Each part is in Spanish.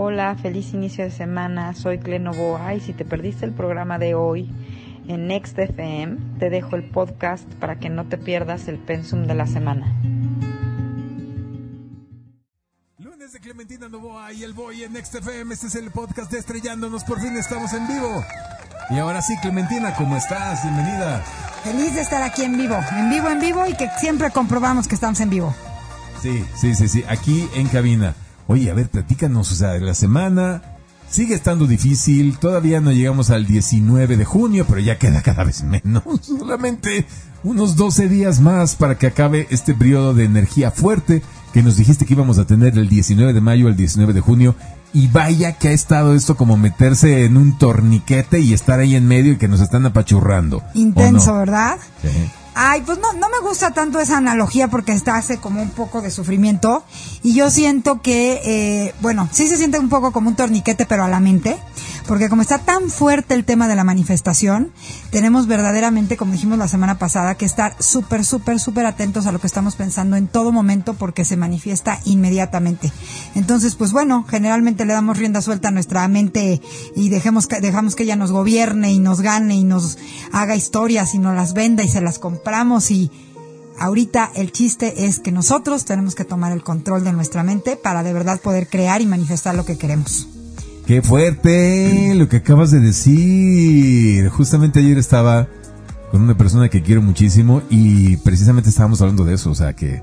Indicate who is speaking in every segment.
Speaker 1: Hola, feliz inicio de semana. Soy Clenovoa y si te perdiste el programa de hoy en Next FM, te dejo el podcast para que no te pierdas el pensum de la semana.
Speaker 2: Lunes de Clementina Novoa y el Boy en Next FM. Este es el podcast de Estrellándonos. Por fin estamos en vivo. Y ahora sí, Clementina, ¿cómo estás? Bienvenida.
Speaker 3: Feliz de estar aquí en vivo, en vivo, en vivo y que siempre comprobamos que estamos en vivo.
Speaker 2: Sí, sí, sí, sí, aquí en cabina. Oye, a ver, platícanos, o sea, la semana sigue estando difícil, todavía no llegamos al 19 de junio, pero ya queda cada vez menos, solamente unos 12 días más para que acabe este periodo de energía fuerte que nos dijiste que íbamos a tener el 19 de mayo al 19 de junio. Y vaya que ha estado esto como meterse en un torniquete y estar ahí en medio y que nos están apachurrando.
Speaker 3: Intenso, ¿verdad? Sí. Ay, pues no, no me gusta tanto esa analogía porque está hace como un poco de sufrimiento. Y yo siento que, eh, bueno, sí se siente un poco como un torniquete pero a la mente, porque como está tan fuerte el tema de la manifestación, tenemos verdaderamente, como dijimos la semana pasada, que estar súper, súper, súper atentos a lo que estamos pensando en todo momento porque se manifiesta inmediatamente. Entonces, pues bueno, generalmente le damos rienda suelta a nuestra mente y dejemos que, dejamos que ella nos gobierne y nos gane y nos haga historias y nos las venda y se las compre y ahorita el chiste es que nosotros tenemos que tomar el control de nuestra mente para de verdad poder crear y manifestar lo que queremos.
Speaker 2: Qué fuerte lo que acabas de decir. Justamente ayer estaba con una persona que quiero muchísimo y precisamente estábamos hablando de eso, o sea que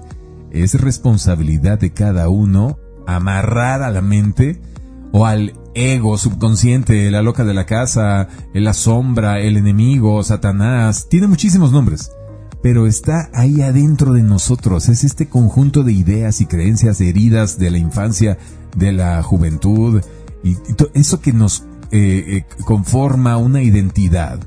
Speaker 2: es responsabilidad de cada uno amarrar a la mente o al ego subconsciente, la loca de la casa, la sombra, el enemigo, Satanás, tiene muchísimos nombres pero está ahí adentro de nosotros. Es este conjunto de ideas y creencias heridas de la infancia, de la juventud, y, eso que nos eh, eh, conforma una identidad.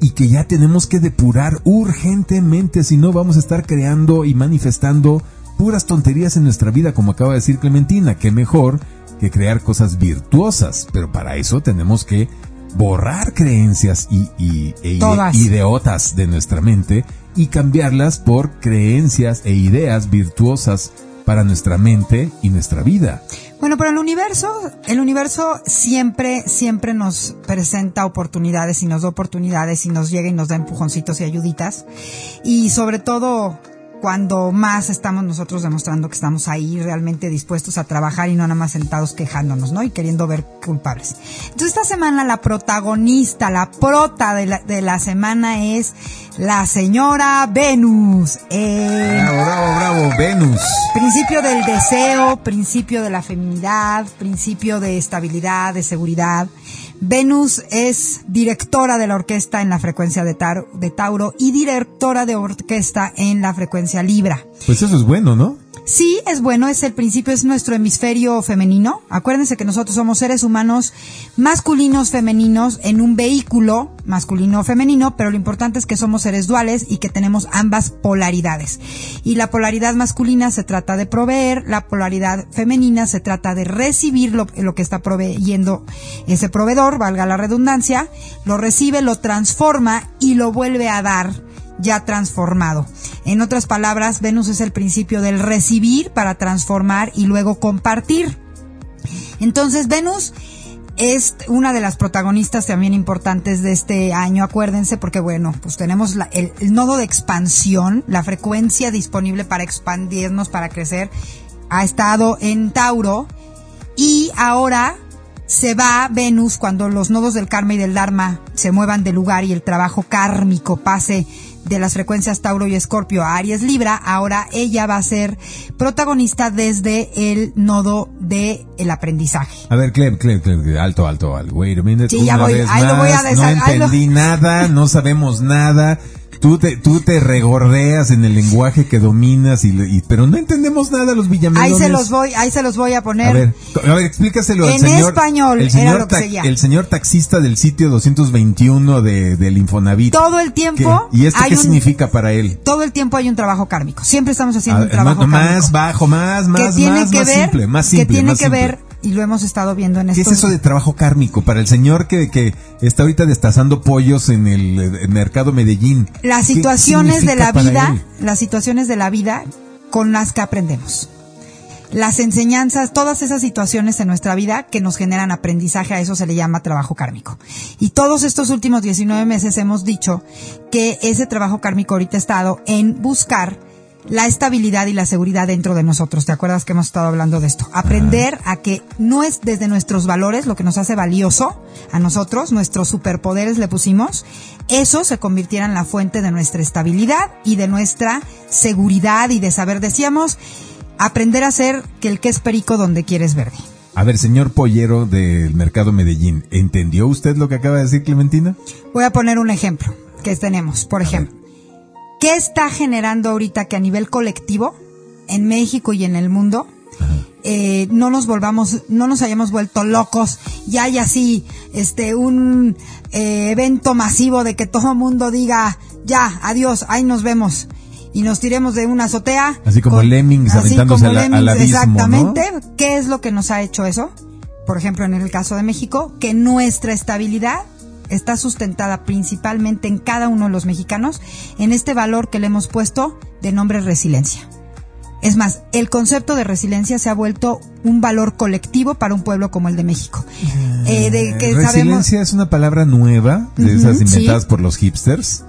Speaker 2: Y que ya tenemos que depurar urgentemente, si no vamos a estar creando y manifestando puras tonterías en nuestra vida, como acaba de decir Clementina, que mejor que crear cosas virtuosas, pero para eso tenemos que borrar creencias y, y e ideotas de nuestra mente y cambiarlas por creencias e ideas virtuosas para nuestra mente y nuestra vida.
Speaker 3: Bueno, pero el universo, el universo siempre, siempre nos presenta oportunidades y nos da oportunidades y nos llega y nos da empujoncitos y ayuditas. Y sobre todo, cuando más estamos nosotros demostrando que estamos ahí realmente dispuestos a trabajar y no nada más sentados quejándonos, ¿no? Y queriendo ver culpables. Entonces esta semana la protagonista, la prota de la, de la semana es la señora Venus.
Speaker 2: bravo, bravo, bravo, Venus.
Speaker 3: Principio del deseo, principio de la feminidad, principio de estabilidad, de seguridad. Venus es directora de la orquesta en la frecuencia de, de Tauro y directora de orquesta en la frecuencia Libra.
Speaker 2: Pues eso es bueno, ¿no?
Speaker 3: Sí, es bueno, es el principio, es nuestro hemisferio femenino. Acuérdense que nosotros somos seres humanos masculinos, femeninos, en un vehículo masculino femenino, pero lo importante es que somos seres duales y que tenemos ambas polaridades. Y la polaridad masculina se trata de proveer, la polaridad femenina se trata de recibir lo, lo que está proveyendo ese proveedor, valga la redundancia, lo recibe, lo transforma y lo vuelve a dar ya transformado. En otras palabras, Venus es el principio del recibir para transformar y luego compartir. Entonces, Venus es una de las protagonistas también importantes de este año, acuérdense, porque bueno, pues tenemos el, el, nodo de expansión, la frecuencia disponible para expandirnos, para crecer, ha estado en Tauro y ahora se va Venus cuando los nodos del karma y del dharma se muevan de lugar y el trabajo kármico pase de las frecuencias Tauro y Escorpio a Aries Libra, ahora ella va a ser protagonista desde el nodo de el aprendizaje.
Speaker 2: A ver, Clem, Clem, Clem, alto, alto, alto. Wait a minute.
Speaker 3: Sí, ya voy, ahí
Speaker 2: lo
Speaker 3: voy a
Speaker 2: No entendí nada, no sabemos nada. Tú te, tú te regordeas en el lenguaje que dominas, y, pero no entendemos nada los villamelones.
Speaker 3: Ahí se los voy, ahí se los voy a poner.
Speaker 2: A ver, a ver explícaselo
Speaker 3: en
Speaker 2: al señor.
Speaker 3: español,
Speaker 2: el señor,
Speaker 3: era lo que seguía.
Speaker 2: el señor taxista del sitio 221 de, del Infonavit.
Speaker 3: Todo el tiempo.
Speaker 2: ¿Y esto qué significa para él?
Speaker 3: Todo el tiempo hay un trabajo kármico. Siempre estamos haciendo
Speaker 2: A-
Speaker 3: un trabajo
Speaker 2: más,
Speaker 3: kármico.
Speaker 2: más bajo, más, más,
Speaker 3: que tiene
Speaker 2: más,
Speaker 3: que
Speaker 2: más
Speaker 3: ver,
Speaker 2: simple, más simple.
Speaker 3: que tiene
Speaker 2: más
Speaker 3: que
Speaker 2: simple.
Speaker 3: ver, y lo hemos estado viendo en
Speaker 2: ¿Qué
Speaker 3: estos
Speaker 2: es eso de trabajo kármico? Para el señor que, que está ahorita destazando pollos en el, eh, mercado Medellín.
Speaker 3: las
Speaker 2: ¿Qué
Speaker 3: situaciones de la vida,
Speaker 2: él?
Speaker 3: las situaciones de la vida con las que aprendemos. las enseñanzas, todas esas situaciones en nuestra vida que nos generan aprendizaje, a eso se le llama trabajo kármico. Y todos estos últimos 19 meses hemos dicho que ese trabajo kármico ahorita ha estado en buscar la estabilidad y la seguridad dentro de nosotros. ¿Te acuerdas que hemos estado hablando de esto? Aprender a que no es desde nuestros valores lo que nos hace valioso a nosotros, nuestros superpoderes le pusimos, eso se convirtiera en la fuente de nuestra estabilidad y de nuestra seguridad y de saber, decíamos, aprender a ser que el que es perico donde quieres verde.
Speaker 2: A ver, señor pollero del mercado Medellín, ¿entendió usted lo que acaba de decir Clementina?
Speaker 3: Voy a poner un ejemplo que tenemos. Por ejemplo, ¿qué está generando ahorita que a nivel colectivo, en México y en el mundo, eh, no nos volvamos, no nos hayamos vuelto locos y hay así, este, un eh, evento masivo de que todo el mundo diga, ya, adiós, ahí nos vemos y nos tiremos de una azotea.
Speaker 2: Así como
Speaker 3: con-
Speaker 2: lemmings aventándose
Speaker 3: como
Speaker 2: al- al
Speaker 3: lemmings,
Speaker 2: abismo, ¿no?
Speaker 3: Exactamente. ¿Qué es lo que nos ha hecho eso? Por ejemplo, en el caso de México, que nuestra estabilidad está sustentada principalmente en cada uno de los mexicanos en este valor que le hemos puesto de nombre resiliencia. Es más, el concepto de resiliencia se ha vuelto un valor colectivo para un pueblo como el de México. Eh, de que sabemos,
Speaker 2: Resiliencia es una palabra nueva, de esas inventadas
Speaker 3: sí.
Speaker 2: por los hipsters.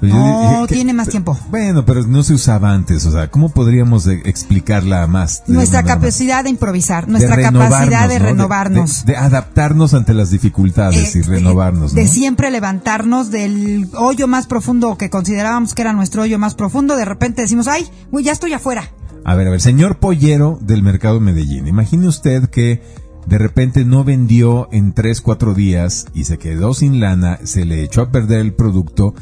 Speaker 2: Pero yo
Speaker 3: No,
Speaker 2: dije
Speaker 3: tiene más tiempo.
Speaker 2: Bueno, pero no se usaba antes, o sea, ¿cómo podríamos explicarla más?
Speaker 3: nuestra
Speaker 2: más?
Speaker 3: capacidad de improvisar, nuestra capacidad de
Speaker 2: ¿no?
Speaker 3: renovarnos.
Speaker 2: De, de adaptarnos ante las dificultades y
Speaker 3: Eh,
Speaker 2: renovarnos,
Speaker 3: de siempre levantarnos del hoyo más profundo que considerábamos que era nuestro hoyo más profundo, de repente decimos, ay, uy, ya estoy afuera.
Speaker 2: A ver, a ver, señor pollero del mercado Medellín, imagine usted que de repente no vendió en tres, cuatro días y se quedó sin lana, se le echó a perder el producto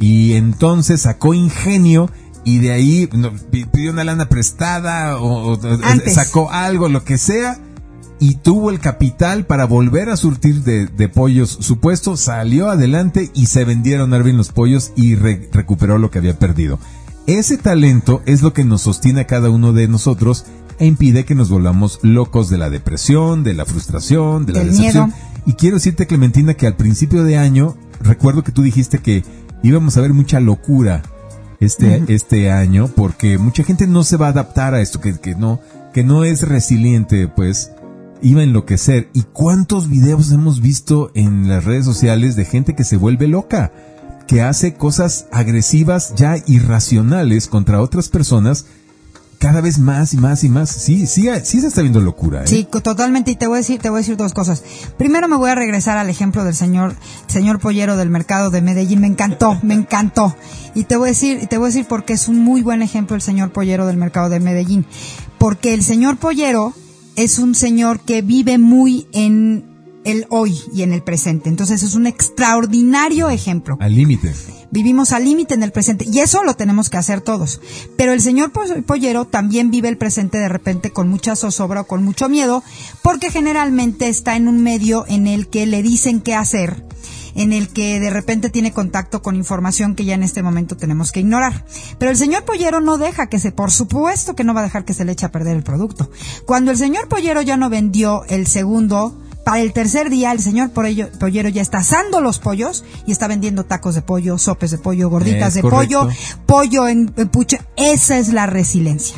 Speaker 2: y entonces sacó ingenio y de ahí no, pidió una lana prestada o, o-
Speaker 3: Antes.
Speaker 2: sacó algo, lo que sea y tuvo el capital para volver a surtir de, de pollos su puesto, salió adelante y se vendieron Arvin los pollos y re- recuperó lo que había perdido. Ese talento es lo que nos sostiene a cada uno de nosotros e impide que nos volvamos locos de la depresión, de la frustración, de la
Speaker 3: Del
Speaker 2: decepción.
Speaker 3: miedo.
Speaker 2: Y quiero decirte, Clementina, que al principio de año, recuerdo que tú dijiste que íbamos a ver mucha locura este, este año, porque mucha gente no se va a adaptar a esto, que, que no, que no es resiliente, pues iba a enloquecer. ¿Y cuántos videos hemos visto en las redes sociales de gente que se vuelve loca? que hace cosas agresivas ya irracionales contra otras personas cada vez más y más y más. Sí, sí, sí se está viendo locura. ¿eh?
Speaker 3: Sí, totalmente. Y te voy a decir, te voy a decir dos cosas. Primero me voy a regresar al ejemplo del señor, señor pollero del mercado de Medellín. Me encantó, me encantó. Y te voy a decir, te voy a decir porque es un muy buen ejemplo el señor pollero del mercado de Medellín. Porque el señor pollero es un señor que vive muy en el hoy y en el presente. Entonces es un extraordinario ejemplo.
Speaker 2: Al límite.
Speaker 3: Vivimos al límite en el presente y eso lo tenemos que hacer todos. Pero el señor po- pollero también vive el presente de repente con mucha zozobra o con mucho miedo porque generalmente está en un medio en el que le dicen qué hacer en el que de repente tiene contacto con información que ya en este momento tenemos que ignorar. Pero el señor Pollero no deja que se, por supuesto que no va a dejar que se le eche a perder el producto. Cuando el señor Pollero ya no vendió el segundo, para el tercer día el señor Pollero ya está asando los pollos y está vendiendo tacos de pollo, sopes de pollo, gorditas
Speaker 2: Es
Speaker 3: de
Speaker 2: correcto.
Speaker 3: pollo, pollo en, en pucha. Esa es la resiliencia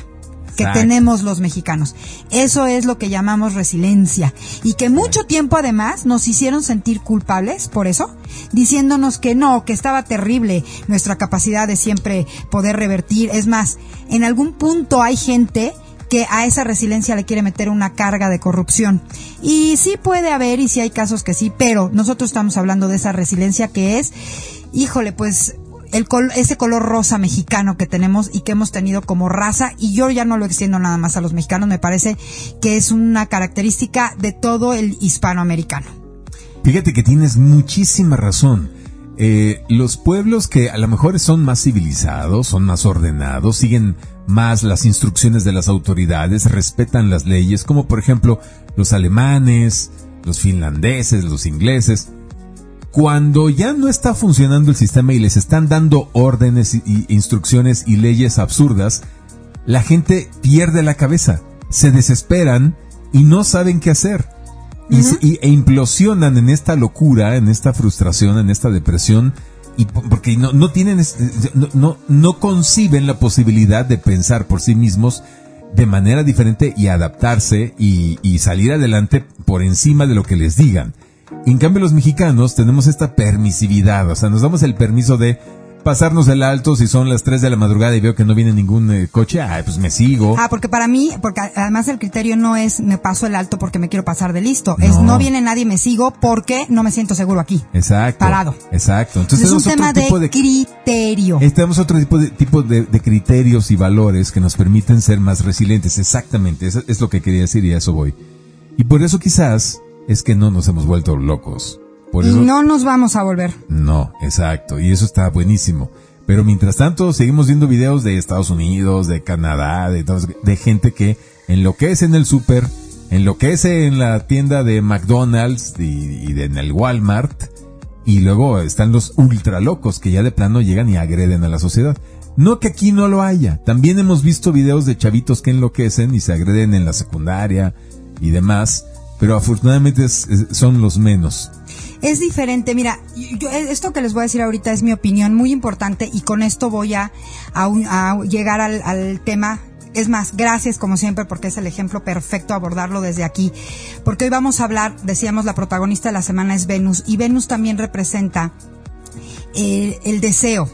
Speaker 3: que
Speaker 2: Exacto.
Speaker 3: tenemos los mexicanos. Eso es lo que llamamos resiliencia. Y que mucho tiempo además nos hicieron sentir culpables por eso, diciéndonos que no, que estaba terrible nuestra capacidad de siempre poder revertir. Es más, en algún punto hay gente que a esa resiliencia le quiere meter una carga de corrupción. Y sí puede haber, y sí hay casos que sí, pero nosotros estamos hablando de esa resiliencia que es, híjole, pues el col- ese color rosa mexicano que tenemos y que hemos tenido como raza, y yo ya no lo extiendo nada más a los mexicanos, me parece que es una característica de todo el hispanoamericano.
Speaker 2: Fíjate que tienes muchísima razón. Eh, los pueblos que a lo mejor son más civilizados, son más ordenados, siguen más las instrucciones de las autoridades, respetan las leyes, como por ejemplo los alemanes, los finlandeses, los ingleses. Cuando ya no está funcionando el sistema y les están dando órdenes y, instrucciones y leyes absurdas, la gente pierde la cabeza, se desesperan y no saben qué hacer. Y- e implosionan en esta locura, en esta frustración, en esta depresión, y po- porque no, no tienen, es- no, no, no conciben la posibilidad de pensar por sí mismos, de manera diferente y adaptarse y, y salir adelante por encima de lo que les digan. En cambio los mexicanos tenemos esta permisividad, o sea, nos damos el permiso de pasarnos el alto si son las 3 de la madrugada y veo que no viene ningún eh, coche, ay, pues me sigo.
Speaker 3: Ah, porque para mí, porque además el criterio no es me paso el alto porque me quiero pasar de listo, es
Speaker 2: No.
Speaker 3: viene nadie me sigo porque no me siento seguro aquí.
Speaker 2: Exacto.
Speaker 3: Parado.
Speaker 2: Exacto. Entonces
Speaker 3: es un
Speaker 2: tenemos
Speaker 3: tema
Speaker 2: otro
Speaker 3: de,
Speaker 2: tipo de
Speaker 3: criterio.
Speaker 2: Eh, Tenemos otro tipo de, tipo de, de criterios y valores que nos permiten ser más resilientes. Exactamente, eso es lo que quería decir y a eso voy. Y por eso quizás es que no nos hemos vuelto locos. Por
Speaker 3: y
Speaker 2: eso,
Speaker 3: no nos vamos a volver.
Speaker 2: no, exacto. Y eso está buenísimo. Pero mientras tanto, seguimos viendo videos de Estados Unidos, de Canadá, de, de gente que enloquece en el súper, enloquece en la tienda de McDonald's y, y de- en el Walmart. Y luego están los ultra locos que ya de plano llegan y agreden a la sociedad. No que aquí no lo haya. También hemos visto videos de chavitos que enloquecen y se agreden en la secundaria y demás. Pero afortunadamente es- es- son los menos.
Speaker 3: Es diferente, mira, yo, esto que les voy a decir ahorita es mi opinión muy importante y con esto voy a, llegar al, al tema. Es más, gracias como siempre porque es el ejemplo perfecto abordarlo desde aquí. Porque hoy vamos a hablar, decíamos, la protagonista de la semana es Venus y Venus también representa eh, el deseo.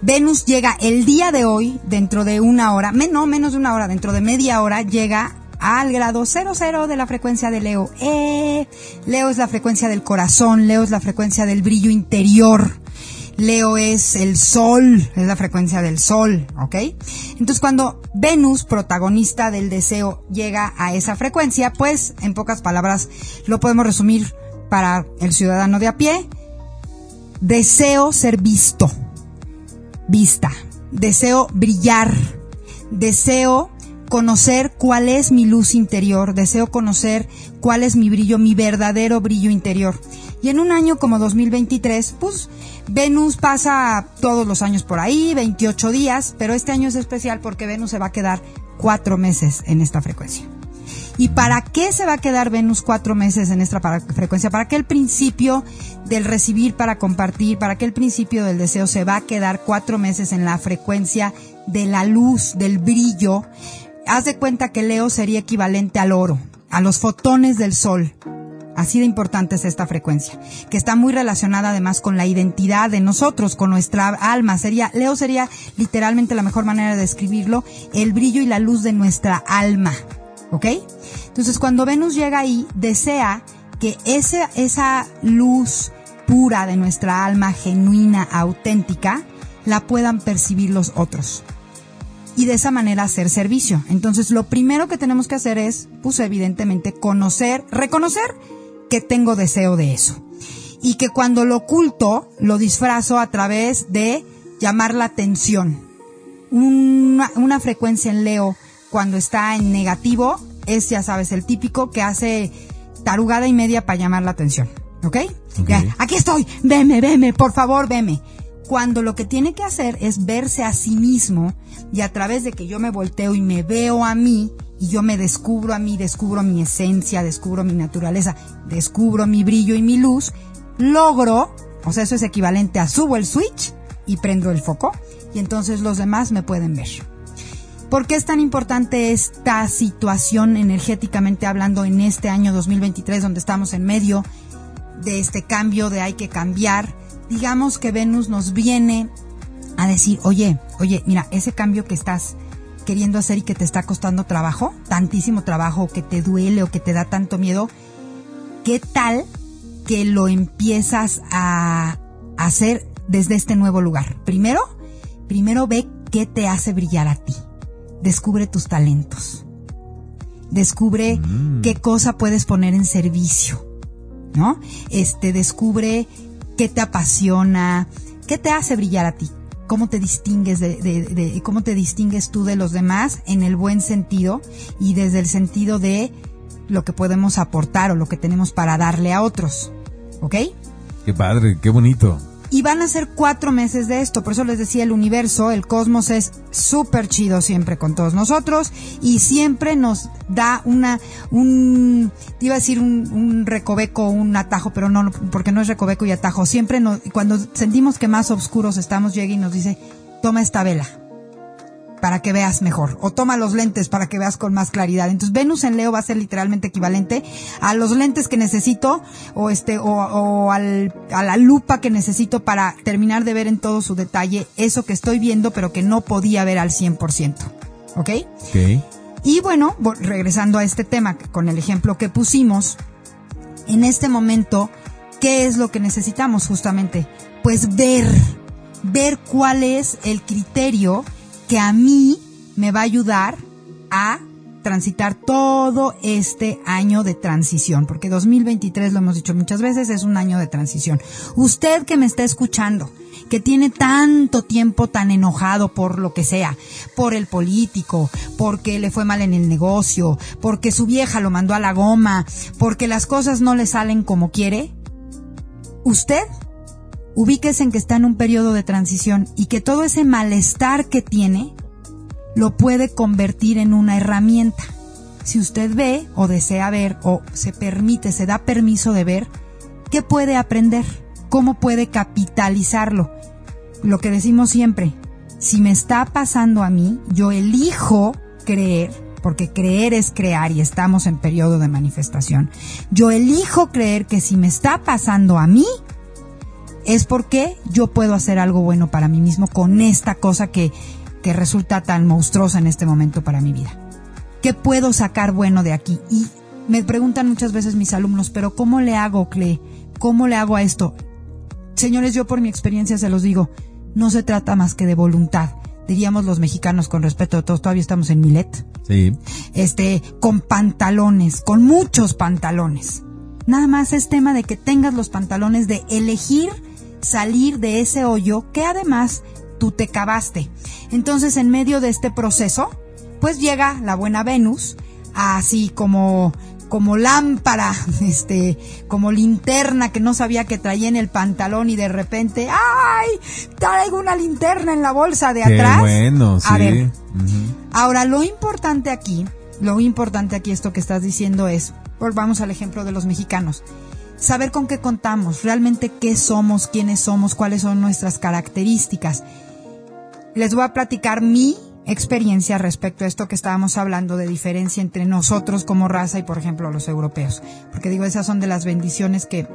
Speaker 3: Venus llega el día de hoy, dentro de una hora, no menos de una hora, dentro de media hora, llega al grado 00 de la frecuencia de Leo. Eh, Leo es la frecuencia del corazón, Leo es la frecuencia del brillo interior. Leo es el sol, es la frecuencia del sol, ¿ok? Entonces cuando Venus, protagonista del deseo, llega a esa frecuencia, pues en pocas palabras lo podemos resumir para el ciudadano de a pie. Deseo ser visto, vista, deseo brillar, deseo conocer cuál es mi luz interior, deseo conocer cuál es mi brillo, mi verdadero brillo interior. Y en un año como 2023, pues Venus pasa todos los años por ahí, 28 días, pero este año es especial porque Venus se va a quedar cuatro meses en esta frecuencia. ¿Y para qué se va a quedar Venus cuatro meses en esta frecuencia? Para que el principio del recibir para compartir, para que el principio del deseo se va a quedar cuatro meses en la frecuencia de la luz, del brillo. Haz de cuenta que Leo sería equivalente al oro, a los fotones del sol. Así de importante es esta frecuencia, que está muy relacionada además con la identidad de nosotros, con nuestra alma. Sería, Leo sería literalmente la mejor manera de describirlo, el brillo y la luz de nuestra alma. ¿Ok? Entonces cuando Venus llega ahí, desea que esa luz pura de nuestra alma, genuina, auténtica, la puedan percibir los otros y de esa manera hacer servicio. Entonces, lo primero que tenemos que hacer es, pues evidentemente, conocer, reconocer que tengo deseo de eso. Y que cuando lo oculto, lo disfrazo a través de llamar la atención. Una, una frecuencia en Leo, cuando está en negativo, es, ya sabes, el típico que hace tarugada y media para llamar la atención. ¿Ok?
Speaker 2: Ok.
Speaker 3: Ya, aquí estoy, veme, veme, por favor, veme. Cuando lo que tiene que hacer es verse a sí mismo y a través de que yo me volteo y me veo a mí y yo me descubro a mí, descubro mi esencia, descubro mi naturaleza, descubro mi brillo y mi luz, logro, o sea, eso es equivalente a subo el switch y prendo el foco y entonces los demás me pueden ver. ¿Por qué es tan importante esta situación energéticamente hablando en este año 2023 donde estamos en medio de este cambio de hay que cambiar? Digamos que Venus nos viene a decir, oye, oye, mira, ese cambio que estás queriendo hacer y que te está costando trabajo, tantísimo trabajo, que te duele o que te da tanto miedo, ¿qué tal que lo empiezas a hacer desde este nuevo lugar? Primero, primero ve qué te hace brillar a ti. Descubre tus talentos. Descubre qué cosa puedes poner en servicio. ¿No? Este, descubre qué te apasiona, qué te hace brillar a ti, cómo te distingues de, de- de- cómo te distingues tú de los demás en el buen sentido y desde el sentido de lo que podemos aportar o lo que tenemos para darle a otros. ¿Ok?
Speaker 2: Qué padre, qué bonito.
Speaker 3: Y van a ser cuatro meses de esto, por eso les decía, el universo, el cosmos es súper chido siempre con todos nosotros y siempre nos da una, un, iba a decir un, un recoveco, un atajo, pero no, porque no es recoveco y atajo. Siempre nos, cuando sentimos que más oscuros estamos, llega y nos dice, toma esta vela. Para que veas mejor. O toma los lentes para que veas con más claridad. Entonces Venus en Leo va a ser literalmente equivalente a los lentes que necesito o este o, o al, a la lupa que necesito para terminar de ver en todo su detalle eso que estoy viendo pero que no podía ver al 100%. ¿Ok?
Speaker 2: Ok.
Speaker 3: Y bueno, regresando a este tema con el ejemplo que pusimos, en este momento, ¿qué es lo que necesitamos justamente? Pues ver, ver cuál es el criterio que a mí me va a ayudar a transitar todo este año de transición, porque 2023, lo hemos dicho muchas veces, es un año de transición. Usted que me está escuchando, que tiene tanto tiempo tan enojado por lo que sea, por el político, porque le fue mal en el negocio, porque su vieja lo mandó a la goma, porque las cosas no le salen como quiere, usted ubíquese en que está en un periodo de transición y que todo ese malestar que tiene lo puede convertir en una herramienta. Si usted ve o desea ver o se permite, se da permiso de ver, ¿qué puede aprender? ¿Cómo puede capitalizarlo? Lo que decimos siempre, si me está pasando a mí, yo elijo creer, porque creer es crear y estamos en periodo de manifestación. Yo elijo creer que si me está pasando a mí, es porque yo puedo hacer algo bueno para mí mismo con esta cosa que, que resulta tan monstruosa en este momento para mi vida. ¿Qué puedo sacar bueno de aquí? Y me preguntan muchas veces mis alumnos, pero ¿cómo le hago, Cle? ¿Cómo le hago a esto? Señores, yo por mi experiencia se los digo, no se trata más que de voluntad. Diríamos los mexicanos con respeto a todos, todavía estamos en Milet.
Speaker 2: Sí.
Speaker 3: Este, con pantalones, con muchos pantalones. Nada más es tema de que tengas los pantalones de elegir salir de ese hoyo que además tú te cavaste. Entonces, en medio de este proceso, pues llega la buena Venus, así como como lámpara, este, como linterna que no sabía que traía en el pantalón y de repente, ¡ay! Traigo una linterna en la bolsa de
Speaker 2: Qué
Speaker 3: atrás.
Speaker 2: bueno, sí.
Speaker 3: A ver,
Speaker 2: Ujú.
Speaker 3: Ahora, lo importante aquí, lo importante aquí esto que estás diciendo es, volvamos al ejemplo de los mexicanos, saber con qué contamos, realmente qué somos, quiénes somos, cuáles son nuestras características. Les voy a platicar mi experiencia respecto a esto que estábamos hablando de diferencia entre nosotros como raza y, por ejemplo, los europeos. Porque digo, esas son de las bendiciones que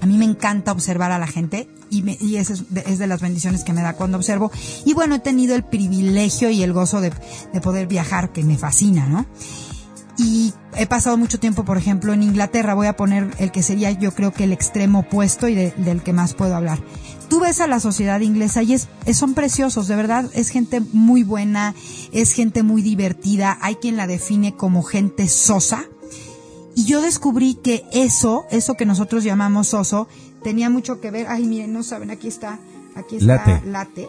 Speaker 3: a mí me encanta observar a la gente y, me, y es de, es de las bendiciones que me da cuando observo. Y bueno, he tenido el privilegio y el gozo de, de poder viajar, que me fascina, ¿no? Y he pasado mucho tiempo, por ejemplo, en Inglaterra. Voy a poner el que sería yo creo que el extremo opuesto y de- del que más puedo hablar. Tú ves a la sociedad inglesa y es, es- son preciosos, de verdad. Es gente muy buena, es gente muy divertida. Hay quien la define como gente sosa. Y yo descubrí que eso, eso que nosotros llamamos soso, tenía mucho que ver. Ay, miren, no saben, aquí está, aquí está
Speaker 2: Late.
Speaker 3: late,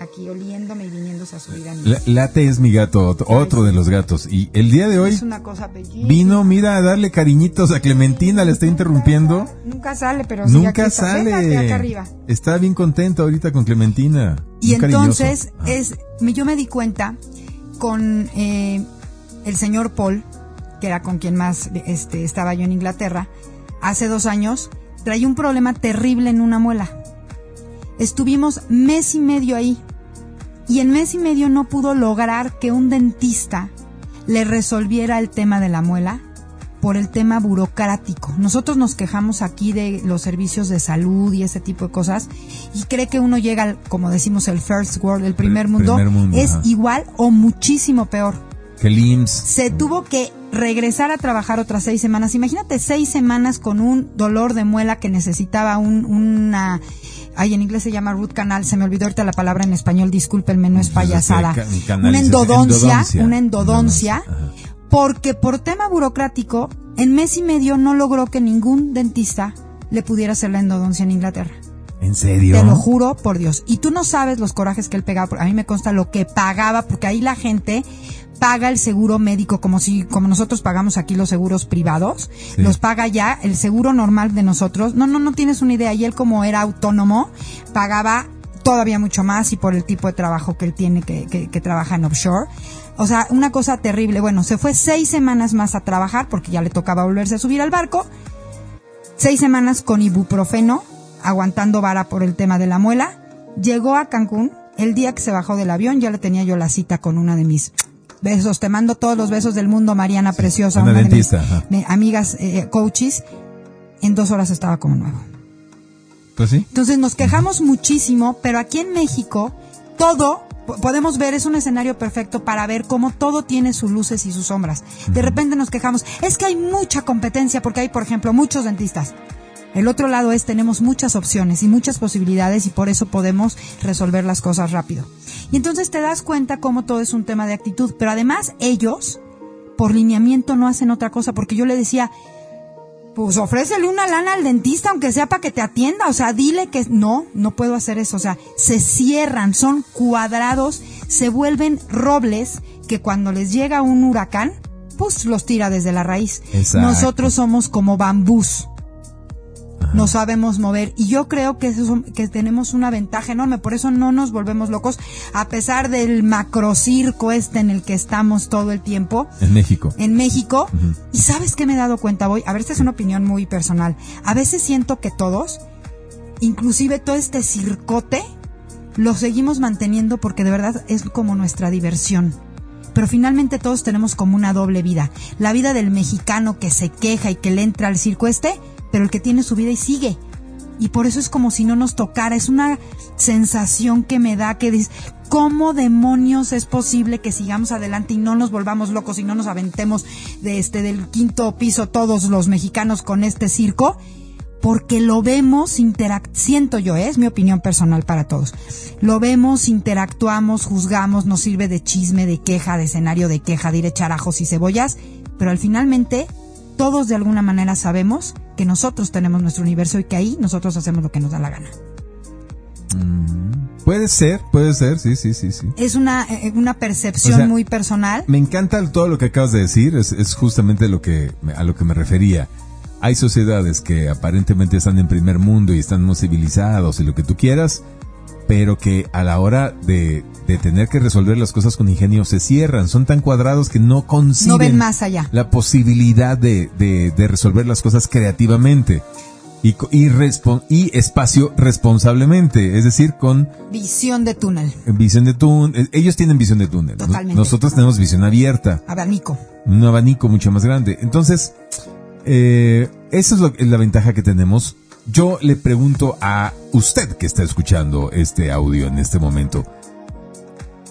Speaker 3: aquí oliéndome y viniéndose a subir a mí.
Speaker 2: La- Late es mi gato, ot- otro de los gatos. Y el día de hoy
Speaker 3: Es una cosa bellísima.
Speaker 2: vino, mira, a darle cariñitos a Clementina, le está interrumpiendo.
Speaker 3: Nunca sale, pero sí, aquí
Speaker 2: Nunca
Speaker 3: está. Véngate acá
Speaker 2: sale.
Speaker 3: arriba.
Speaker 2: Está bien contento ahorita con Clementina.
Speaker 3: Y
Speaker 2: Muy
Speaker 3: entonces
Speaker 2: Ah.
Speaker 3: es, yo me di cuenta con eh, el señor Paul, que era con quien más este, estaba yo en Inglaterra, hace dos años, traía un problema terrible en una muela. Estuvimos mes y medio ahí y en mes y medio no pudo lograr que un dentista le resolviera el tema de la muela por el tema burocrático. Nosotros nos quejamos aquí de los servicios de salud y ese tipo de cosas y cree que uno llega al, como decimos, el first world, el primer
Speaker 2: El
Speaker 3: mundo,
Speaker 2: primer mundo,
Speaker 3: es
Speaker 2: ajá.
Speaker 3: igual o muchísimo peor.
Speaker 2: Que el IMSS.
Speaker 3: Se tuvo que regresar a trabajar otras seis semanas. Imagínate seis semanas con un dolor de muela que necesitaba un, una, ay, en inglés se llama root canal, se me olvidó ahorita la palabra en español, discúlpenme, no es payasada. Una endodoncia, una endodoncia, porque por tema burocrático, en mes y medio no logró que ningún dentista le pudiera hacer la endodoncia en Inglaterra.
Speaker 2: ¿En serio?
Speaker 3: Te lo juro por Dios. Y tú no sabes los corajes que él pegaba. A mí me consta lo que pagaba, porque ahí la gente paga el seguro médico como si, como nosotros pagamos aquí los seguros privados,
Speaker 2: Sí.
Speaker 3: los paga ya el seguro normal de nosotros. No, no, no tienes una idea. Y él como era autónomo, pagaba todavía mucho más y por el tipo de trabajo que él tiene que, que, que trabaja en offshore. O sea, una cosa terrible. Bueno, se fue seis semanas más a trabajar porque ya le tocaba volverse a subir al barco seis semanas con ibuprofeno, aguantando vara por el tema de la muela. Llegó a Cancún el día que se bajó del avión ya le tenía yo la cita con una de mis besos. Te mando todos los besos del mundo, Mariana Preciosa,
Speaker 2: una
Speaker 3: una,
Speaker 2: dentista,
Speaker 3: de mis amigas eh, coaches. En dos horas estaba como nuevo.
Speaker 2: Pues sí.
Speaker 3: Entonces nos quejamos muchísimo, pero aquí en México todo po- podemos ver es un escenario perfecto para ver cómo todo tiene sus luces y sus sombras. De repente nos quejamos, es que hay mucha competencia porque hay, por ejemplo, muchos dentistas. El otro lado es tenemos muchas opciones y muchas posibilidades y por eso podemos resolver las cosas rápido. Y entonces te das cuenta cómo todo es un tema de actitud, pero además ellos por lineamiento no hacen otra cosa porque yo le decía, pues ofrécele una lana al dentista, aunque sea para que te atienda. O sea, dile que no, no puedo hacer eso. O sea, se cierran, son cuadrados, se vuelven robles que cuando les llega un huracán, pues los tira desde la raíz.
Speaker 2: Exacto.
Speaker 3: Nosotros somos como bambús. No sabemos mover y yo creo que eso, que tenemos una ventaja enorme, por eso no nos volvemos locos a pesar del macrocirco este en el que estamos todo el tiempo
Speaker 2: En México.
Speaker 3: en México. Y sabes qué me he dado cuenta hoy, a ver, esta es una opinión muy personal. A veces siento que todos, inclusive todo este circote, lo seguimos manteniendo porque de verdad es como nuestra diversión. Pero finalmente todos tenemos como una doble vida. La vida del mexicano que se queja y que le entra al circo este, pero el que tiene su vida y sigue. Y por eso es como si no nos tocara. Es una sensación que me da que dices, ¿cómo demonios es posible que sigamos adelante y no nos volvamos locos y no nos aventemos de este, del quinto piso todos los mexicanos con este circo? Porque lo vemos, siento yo, ¿eh? es mi opinión personal para todos. Lo vemos, interactuamos, juzgamos, nos sirve de chisme, de queja, de escenario de queja, de ir echar ajos y cebollas, pero al finalmente todos de alguna manera sabemos que nosotros tenemos nuestro universo y que ahí nosotros hacemos lo que nos da la gana.
Speaker 2: Puede ser, puede ser, sí, sí, sí, sí.
Speaker 3: Es una, eh, una percepción
Speaker 2: O sea,
Speaker 3: muy personal.
Speaker 2: Me encanta todo lo que acabas de decir, es, es justamente lo que, a lo que me refería. Hay sociedades que aparentemente están en primer mundo y están muy civilizados y lo que tú quieras, pero que a la hora de, de tener que resolver las cosas con ingenio se cierran, son tan cuadrados que no conciben
Speaker 3: No ven más allá.
Speaker 2: la posibilidad de, de, de resolver las cosas creativamente y, co- y, respon- y espacio responsablemente, es decir, con
Speaker 3: Visión de túnel.
Speaker 2: visión de túnel. Ellos tienen visión de túnel.
Speaker 3: Totalmente.
Speaker 2: Nosotros tenemos visión abierta
Speaker 3: Abanico.
Speaker 2: un abanico mucho más grande. Entonces, eh, esa es lo- la ventaja que tenemos. Yo le pregunto a usted que está escuchando este audio en este momento.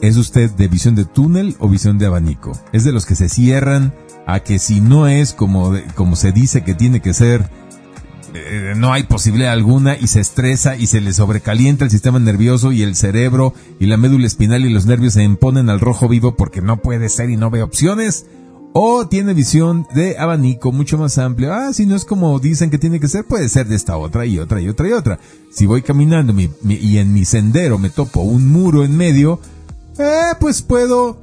Speaker 2: ¿Es usted de visión de túnel o visión de abanico? ¿Es de los que se cierran a que si no es como, como se dice que tiene que ser, eh, no hay posibilidad alguna y se estresa y se le sobrecalienta el sistema nervioso y el cerebro y la médula espinal y los nervios se imponen al rojo vivo porque no puede ser y no ve opciones? ¿O tiene visión de abanico mucho más amplio? Ah, si no es como dicen que tiene que ser, puede ser de esta otra y otra y otra y otra. Si voy caminando mi- mi- y en mi sendero me topo un muro en medio, eh, pues puedo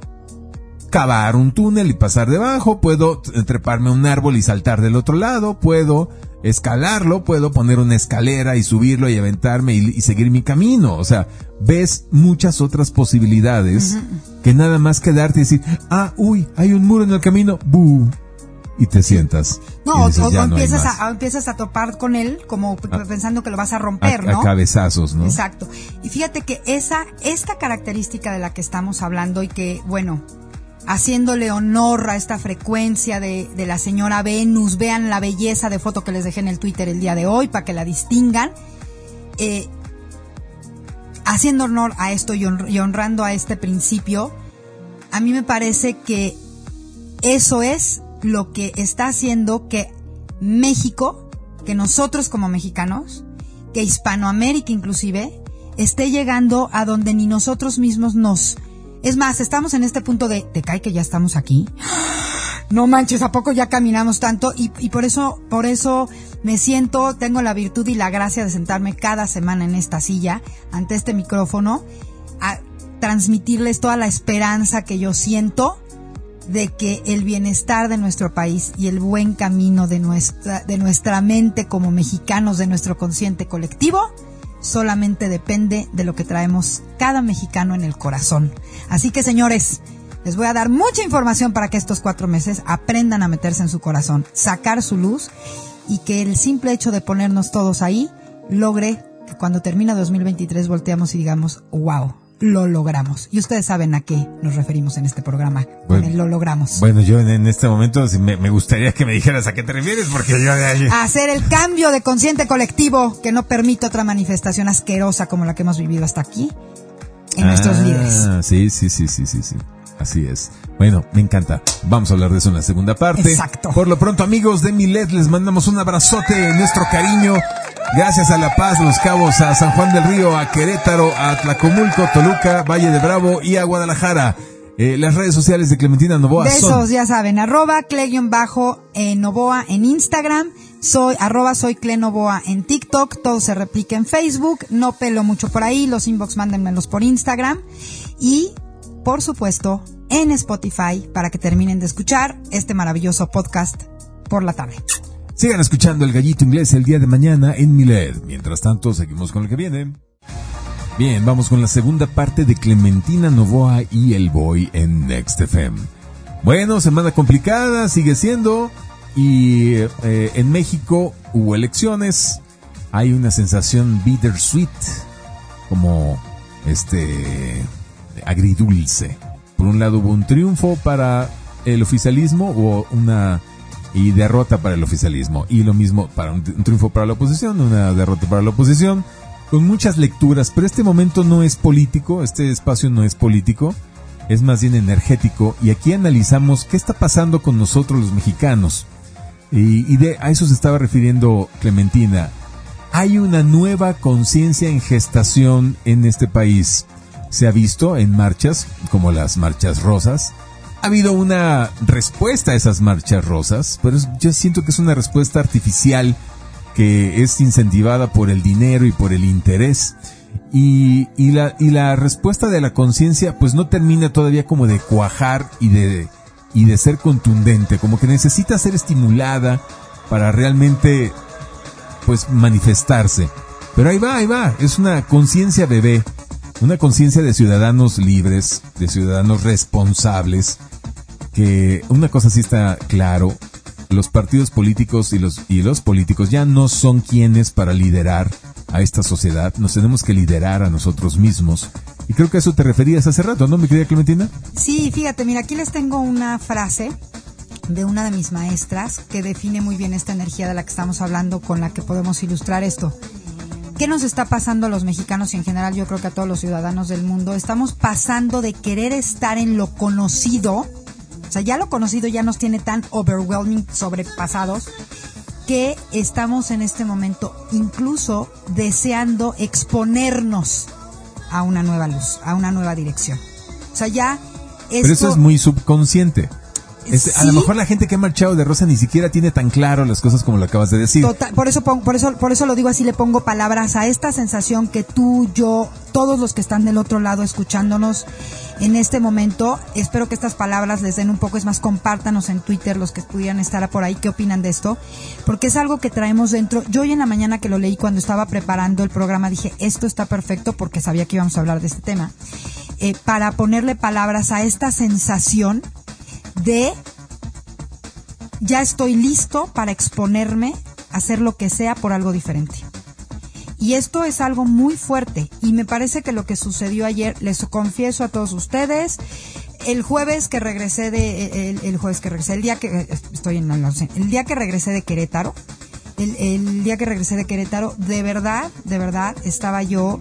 Speaker 2: cavar un túnel y pasar debajo, puedo treparme a un árbol y saltar del otro lado, puedo escalarlo, puedo poner una escalera y subirlo y aventarme y seguir mi camino. O sea, ves muchas otras posibilidades que nada más quedarte y decir, ah, uy, hay un muro en el camino, bu y te sientas.
Speaker 3: No,
Speaker 2: y
Speaker 3: o,
Speaker 2: dices,
Speaker 3: o-
Speaker 2: "Ya
Speaker 3: o
Speaker 2: no hay
Speaker 3: empiezas,
Speaker 2: más".
Speaker 3: a, o empiezas a topar con él como p-
Speaker 2: A-
Speaker 3: pensando que lo vas a
Speaker 2: a,
Speaker 3: romper,
Speaker 2: a
Speaker 3: ¿no?
Speaker 2: cabezazos, ¿no?
Speaker 3: Exacto. Y fíjate que esa, esta característica de la que estamos hablando y que, bueno, haciéndole honor a esta frecuencia de, de la señora Venus, vean la belleza de foto que les dejé en el Twitter el día de hoy para que la distingan. Eh, haciendo honor a esto y hon- y honrando a este principio, a mí me parece que eso es lo que está haciendo que México, que nosotros como mexicanos, que Hispanoamérica inclusive, esté llegando a donde ni nosotros mismos nos... Es más, estamos en este punto de, ¿te cae que ya estamos aquí? No manches, ¿a poco ya caminamos tanto? Y, por eso, por eso me siento, tengo la virtud y la gracia de sentarme cada semana en esta silla, ante este micrófono, a transmitirles toda la esperanza que yo siento de que el bienestar de nuestro país y el buen camino de nuestra, de nuestra mente como mexicanos, de nuestro consciente colectivo, solamente depende de lo que traemos cada mexicano en el corazón. Así que señores, les voy a dar mucha información para que estos cuatro meses aprendan a meterse en su corazón, sacar su luz y que el simple hecho de ponernos todos ahí logre que cuando termina 2023 volteamos y digamos, wow, lo logramos. Y ustedes saben a qué nos referimos en este programa. Con
Speaker 2: Bueno.
Speaker 3: el lo logramos.
Speaker 2: Bueno, yo en, este momento me gustaría que me dijeras a qué te refieres, porque yo de ahí...
Speaker 3: Hacer el cambio de consciente colectivo que no permite otra manifestación asquerosa como la que hemos vivido hasta aquí en nuestros
Speaker 2: Ah,
Speaker 3: líderes.
Speaker 2: Sí, sí, sí, sí, sí, sí. Así es. Bueno, me encanta. Vamos a hablar de eso en la segunda parte.
Speaker 3: Exacto.
Speaker 2: Por lo pronto, amigos de Milet, les mandamos un abrazote, nuestro cariño. Gracias a La Paz, Los Cabos, a San Juan del Río, a Querétaro, a Tlacomulco, Toluca, Valle de Bravo y a Guadalajara. Eh, las redes sociales de Clementina Novoa
Speaker 3: De
Speaker 2: son...
Speaker 3: esos, ya saben, arroba bajo en Novoa en Instagram, soy arroba soy Clenovoa en TikTok, todo se replica en Facebook, no pelo mucho por ahí, los inbox mándenmelos por Instagram y, por supuesto, en Spotify para que terminen de escuchar este maravilloso podcast por la tarde.
Speaker 2: Sigan escuchando el gallito inglés el día de mañana en Milet. Mientras tanto, seguimos con lo que viene. Bien, vamos con la segunda parte de Clementina Novoa y El Boy en Next FM. Bueno, semana complicada, sigue siendo. Y eh, en México hubo elecciones. Hay una sensación bittersweet, como este agridulce. Por un lado hubo un triunfo para el oficialismo o una y derrota para el oficialismo. Y lo mismo para un, un triunfo para la oposición, una derrota para la oposición, con muchas lecturas, pero este momento no es político, este espacio no es político, es más bien energético, y aquí analizamos qué está pasando con nosotros los mexicanos. Y, y de, a eso se estaba refiriendo Clementina. Hay una nueva conciencia en gestación en este país. Se ha visto en marchas, como las marchas rosas, ha habido una respuesta a esas marchas rosas, pero yo siento que es una respuesta artificial que es incentivada por el dinero y por el interés. Y, y la, y la respuesta de la conciencia pues no termina todavía como de cuajar y de, y de ser contundente, como que necesita ser estimulada para realmente pues manifestarse. Pero ahí va, ahí va, es una conciencia bebé, una conciencia de ciudadanos libres, de ciudadanos responsables, que una cosa sí está claro, los partidos políticos y los, y los políticos ya no son quienes para liderar a esta sociedad, nos tenemos que liderar a nosotros mismos. Y creo que a eso te referías hace rato, ¿no, mi querida Clementina?
Speaker 3: Sí, fíjate, mira, aquí les tengo una frase de una de mis maestras que define muy bien esta energía de la que estamos hablando, con la que podemos ilustrar esto. ¿Qué nos está pasando a los mexicanos y en general yo creo que a todos los ciudadanos del mundo? Estamos pasando de querer estar en lo conocido, o sea, ya lo conocido ya nos tiene tan overwhelming, sobrepasados, que estamos en este momento incluso deseando exponernos a una nueva luz, a una nueva dirección. O sea, ya
Speaker 2: Pero eso es muy subconsciente. A lo mejor la gente que ha marchado de Rosa ni siquiera tiene tan claro las cosas como lo acabas de decir.
Speaker 3: Total, por eso por eso por eso lo digo así le pongo palabras a esta sensación que tú yo todos los que están del otro lado escuchándonos en este momento espero que estas palabras les den un poco es más compártanos en Twitter los que pudieran estar por ahí qué opinan de esto porque es algo que traemos dentro. Yo hoy en la mañana que lo leí cuando estaba preparando el programa dije esto está perfecto porque sabía que íbamos a hablar de este tema. Eh, para ponerle palabras a esta sensación de ya estoy listo para exponerme a hacer lo que sea por algo diferente. Y esto es algo muy fuerte y me parece que lo que sucedió ayer, les confieso a todos ustedes, el jueves que regresé de, el, jueves que regresé, el día que, estoy en el día que regresé de Querétaro, el día que regresé de Querétaro, de verdad, de verdad, estaba yo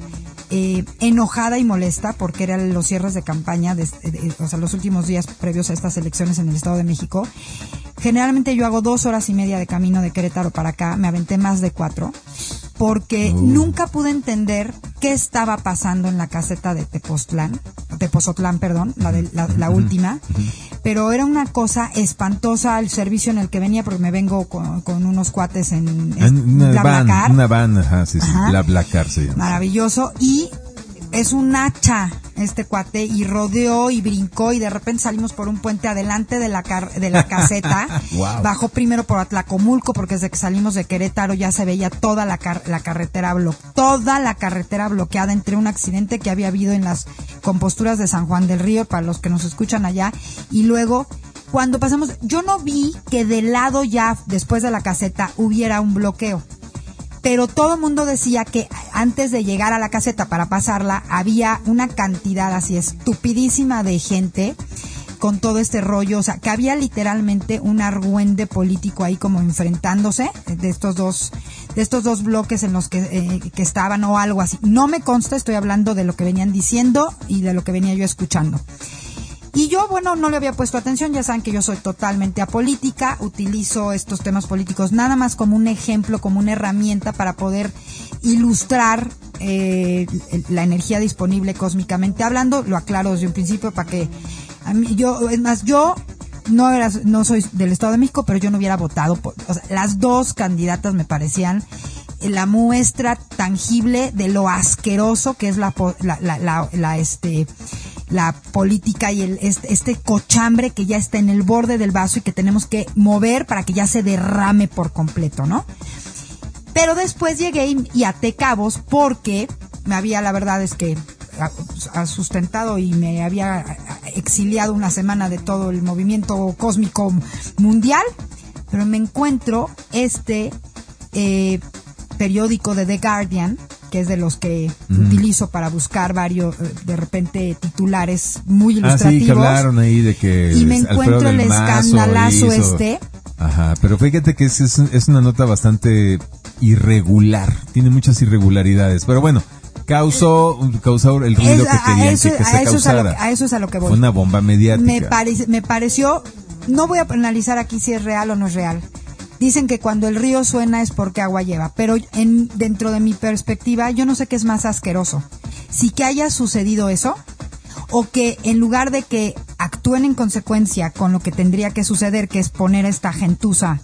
Speaker 3: eh, enojada y molesta porque eran los cierres de campaña, de, de- o sea, los últimos días previos a estas elecciones en el Estado de México. Generalmente yo hago dos horas y media de camino de Querétaro para acá, me aventé más de cuatro, porque nunca pude entender qué estaba pasando en la caseta de Tepoztlán, Tepozotlán, perdón, la, de, la, la última, pero era una cosa espantosa el servicio en el que venía, porque me vengo con, con unos cuates en,
Speaker 2: Ah, Una van,
Speaker 3: BlaBlaCar.
Speaker 2: una van, ajá, sí, sí,
Speaker 3: Ajá.
Speaker 2: Bla Blacar se llama.
Speaker 3: Maravilloso. Y es un hacha este cuate y rodeó y brincó y de repente salimos por un puente adelante de la car- de la caseta.
Speaker 2: Wow.
Speaker 3: Bajó primero por Atlacomulco porque desde que salimos de Querétaro ya se veía toda la, car- la carretera toda la carretera bloqueada entre un accidente que había habido en las composturas de San Juan del Río para los que nos escuchan allá y luego cuando pasamos yo no vi que del lado ya después de la caseta hubiera un bloqueo pero todo el mundo decía que antes de llegar a la caseta para pasarla, había una cantidad así estupidísima de gente con todo este rollo, o sea, que había literalmente un argüende político ahí como enfrentándose de estos dos de estos dos bloques en los que, eh, que estaban o algo así. No me consta, estoy hablando de lo que venían diciendo y de lo que venía yo escuchando. Y yo, bueno, no le había puesto atención, ya saben que yo soy totalmente apolítica, utilizo estos temas políticos nada más como un ejemplo, como una herramienta para poder ilustrar eh, la energía disponible cósmicamente hablando, lo aclaro desde un principio para que a mí, yo, es más, yo no era, no soy del Estado de México, pero yo no hubiera votado por, o sea, las dos candidatas me parecían la muestra tangible de lo asqueroso que es la, la, la, la, este, la política y el, este, cochambre que ya está en el borde del vaso y que tenemos que mover para que ya se derrame por completo, ¿no? Pero después llegué y, y até cabos porque me había, la verdad es que ha sustentado y me había exiliado una semana de todo el movimiento cósmico mundial, pero me encuentro este eh, periódico de The Guardian, que es de los que utilizo para buscar varios, eh, de repente, titulares muy ilustrativos.
Speaker 2: Ah, sí, que ahí de que
Speaker 3: y me encuentro el escandalazo este.
Speaker 2: Ajá, pero fíjate que es, es una nota bastante irregular, tiene muchas irregularidades, pero bueno, causó, causó el ruido que querían que, se causara.
Speaker 3: A, eso es a lo que voy.
Speaker 2: Fue una bomba mediática.
Speaker 3: Me, me pareció, no voy a analizar aquí si es real o no es real. Dicen que cuando el río suena es porque agua lleva, pero en, dentro de mi perspectiva yo no sé qué es más asqueroso. Si que haya sucedido eso o que en lugar de que actúen en consecuencia con lo que tendría que suceder, que es poner esta gentuza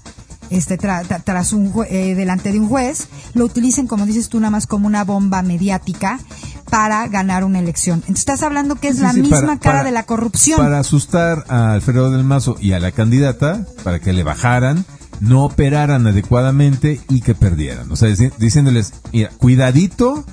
Speaker 3: este, tras un eh, delante de un juez, lo utilicen, como dices tú, nada más como una bomba mediática para ganar una elección. Entonces estás hablando que es la misma cara de la corrupción.
Speaker 2: Para asustar a Alfredo del Mazo y a la candidata, para que le bajaran, no operaran adecuadamente y que perdieran. O sea, diciéndoles, mira, cuidadito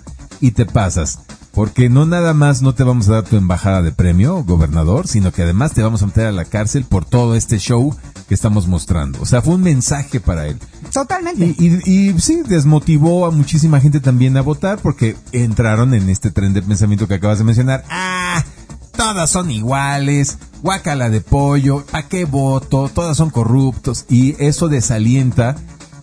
Speaker 2: y te pasas. Porque no nada más no te vamos a dar tu embajada de premio, gobernador, sino que además te vamos a meter a la cárcel por todo este show que estamos mostrando. O sea, fue un mensaje para él.
Speaker 3: Totalmente.
Speaker 2: Y, sí, desmotivó a muchísima gente también a votar porque entraron en este tren de pensamiento que acabas de mencionar. ¡Ah! Todas son iguales, guácala de pollo, ¿a qué voto? Todas son corruptos. Y eso desalienta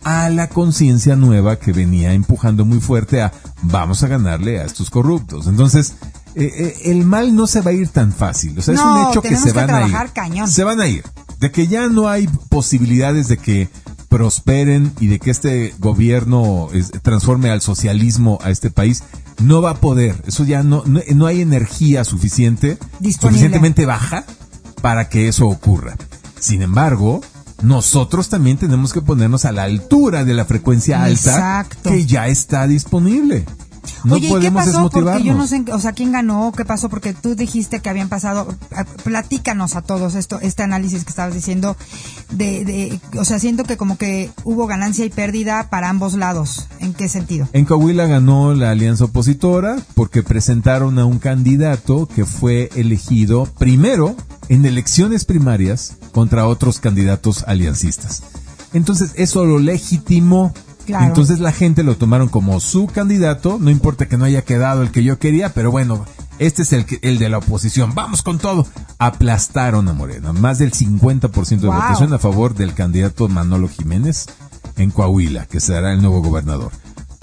Speaker 2: a la conciencia nueva que venía empujando muy fuerte a vamos a ganarle a estos corruptos. Entonces, eh, eh, el mal no se va a ir tan fácil. O sea, es un hecho que se van a ir. Se van a ir de que ya no hay posibilidades de que prosperen y de que este gobierno transforme al socialismo a este país, no va a poder. Eso ya no, no, hay energía suficiente, suficientemente baja para que eso ocurra. Sin embargo, nosotros también tenemos que ponernos a la altura de la frecuencia alta que ya está disponible. No
Speaker 3: Oye,
Speaker 2: podemos
Speaker 3: ¿qué pasó? Porque yo no sé, o sea, quién ganó, qué pasó, porque tú dijiste que habían pasado, platícanos a todos esto, este análisis que estabas diciendo, de, de, o sea, siento que como que hubo ganancia y pérdida para ambos lados. ¿En qué sentido?
Speaker 2: En Coahuila ganó la alianza opositora porque presentaron a un candidato que fue elegido primero en elecciones primarias contra otros candidatos aliancistas. Entonces, eso lo legitimó entonces la gente lo tomaron como su candidato, no importa que no haya quedado el que yo quería, pero bueno, este es el, el de la oposición, vamos con todo. Aplastaron a Morena, más del 50% de votación a favor del candidato Manolo Jiménez en Coahuila, que será el nuevo gobernador.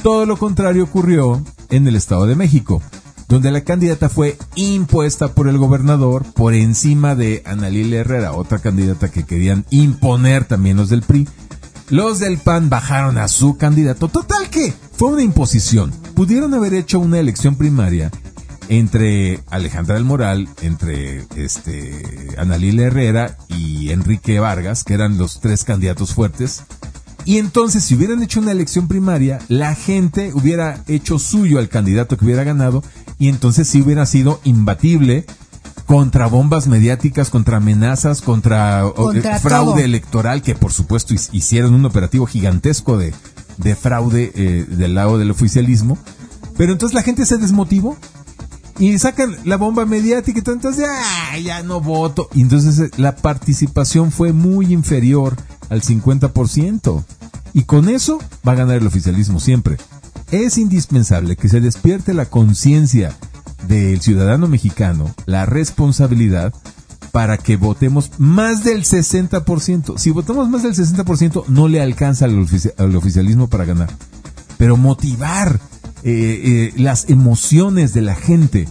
Speaker 2: Todo lo contrario ocurrió en el Estado de México, donde la candidata fue impuesta por el gobernador por encima de Analile Herrera, otra candidata que querían imponer también los del PRI los del PAN bajaron a su candidato. Total que fue una imposición. Pudieron haber hecho una elección primaria entre Alejandra del Moral, entre este Analila Herrera y Enrique Vargas, que eran los tres candidatos fuertes. Y entonces, si hubieran hecho una elección primaria, la gente hubiera hecho suyo al candidato que hubiera ganado, y entonces sí hubiera sido imbatible contra bombas mediáticas, contra amenazas, contra, eh, fraude electoral, que por supuesto hicieron un operativo gigantesco de, de fraude eh, del lado del oficialismo. Pero entonces la gente se desmotivó y sacan la bomba mediática y entonces ya, ya no voto. Y entonces eh, la participación fue muy inferior al 50%. Y con eso va a ganar el oficialismo siempre. es indispensable que se despierte la conciencia del ciudadano mexicano, la responsabilidad para que votemos más del 60%. Si votamos más del 60%, no le alcanza al, oficialismo para ganar. Pero motivar eh, eh, las emociones de la gente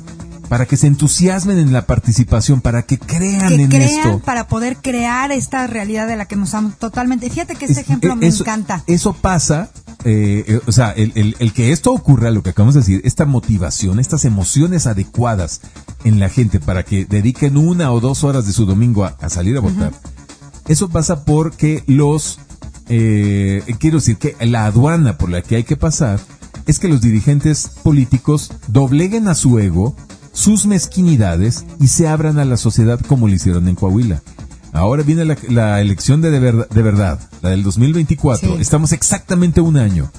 Speaker 2: para que se entusiasmen en la participación, para que crean en esto.
Speaker 3: Para poder crear esta realidad de la que nos amo totalmente. Fíjate que este ejemplo me encanta.
Speaker 2: Eso pasa, eh, eh, o sea, el, el, que esto ocurra, lo que acabamos de decir, esta motivación, estas emociones adecuadas en la gente para que dediquen una o dos horas de su domingo a, salir a votar, eso pasa porque los, eh, quiero decir que la aduana por la que hay que pasar es que los dirigentes políticos dobleguen a su ego sus mezquinidades y se abran a la sociedad como lo hicieron en Coahuila. Ahora viene la, elección de, de, verdad, la del 2024. Estamos exactamente un año.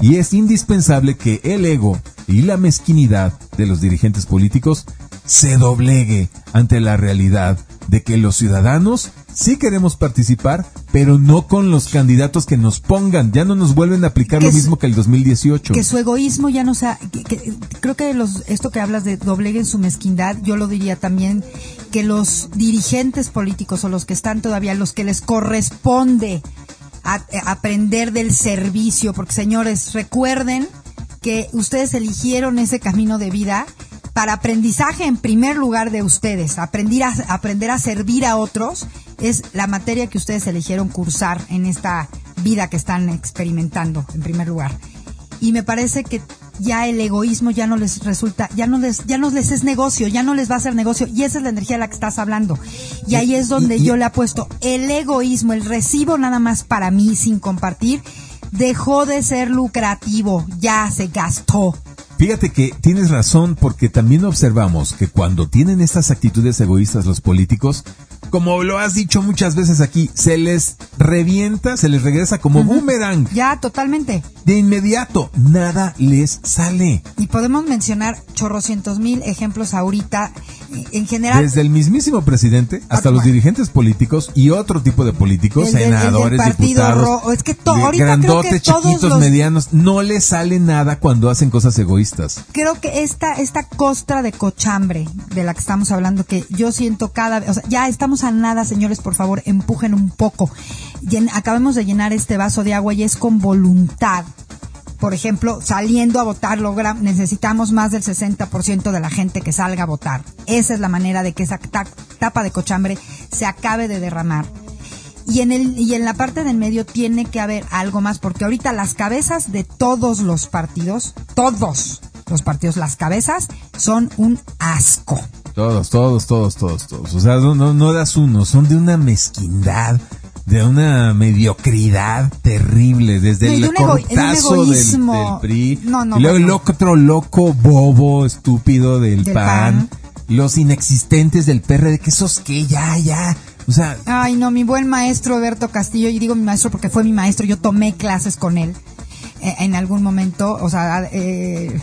Speaker 2: Y es indispensable que el ego y la mezquinidad de los dirigentes políticos se doblegue ante la realidad de que los ciudadanos sí queremos participar, pero no con los candidatos que nos pongan. Ya no nos vuelven a aplicar lo mismo que el 2018.
Speaker 3: Que su egoísmo ya no sea. creo que los, esto que hablas de dobleguen su mezquindad, yo lo diría también que los dirigentes políticos o los que están todavía, los que les corresponde aprender del servicio, porque señores, recuerden que ustedes eligieron ese camino de vida para aprendizaje en primer lugar de ustedes, aprender a, aprender a servir a otros, es la materia que ustedes eligieron cursar en esta vida que están experimentando en primer lugar. Y me parece que ya el egoísmo ya no les resulta, ya no les, ya no les es negocio, ya no les va a ser negocio, y esa es la energía de la que estás hablando. Y ahí es donde yo le apuesto, el egoísmo, el recibo nada más para mí sin compartir, dejó de ser lucrativo, ya se gastó.
Speaker 2: Fíjate que tienes razón porque también observamos que cuando tienen estas actitudes egoístas los políticos, como lo has dicho muchas veces aquí, se les revienta, se les regresa como boomerang.
Speaker 3: Ya, totalmente.
Speaker 2: De inmediato, nada les sale.
Speaker 3: Y podemos mencionar chorrocientos mil ejemplos ahorita, en general.
Speaker 2: Desde el mismísimo presidente hasta los dirigentes políticos y otro tipo de políticos, senadores, diputados,
Speaker 3: es que ahorita
Speaker 2: grandotes, chiquitos, medianos, no les sale nada cuando hacen cosas egoístas.
Speaker 3: Creo que esta, esta costra de cochambre de la que estamos hablando, que yo siento cada vez, o sea, ya estamos a nada, señores, por favor, empujen un poco. acabemos de llenar este vaso de agua y es con voluntad. Por ejemplo, saliendo a votar, logra, necesitamos más del 60% de la gente que salga a votar. Esa es la manera de que esa tapa de cochambre se acabe de derramar. Y en, el, y en la parte del medio tiene que haber algo más, porque ahorita las cabezas de todos los partidos, todos los partidos, las cabezas, son un asco.
Speaker 2: Todos, todos, todos, todos, todos. O sea, no, no, das uno, son de una mezquindad, de una mediocridad terrible, desde el cortazo del, PRI, y luego el otro loco bobo estúpido del, PAN, los inexistentes del PRD, que esos que ya, ya, o sea...
Speaker 3: Ay, no, mi buen maestro Berto Castillo, y digo mi maestro porque fue mi maestro, yo tomé clases con él eh, en algún momento, o sea, eh,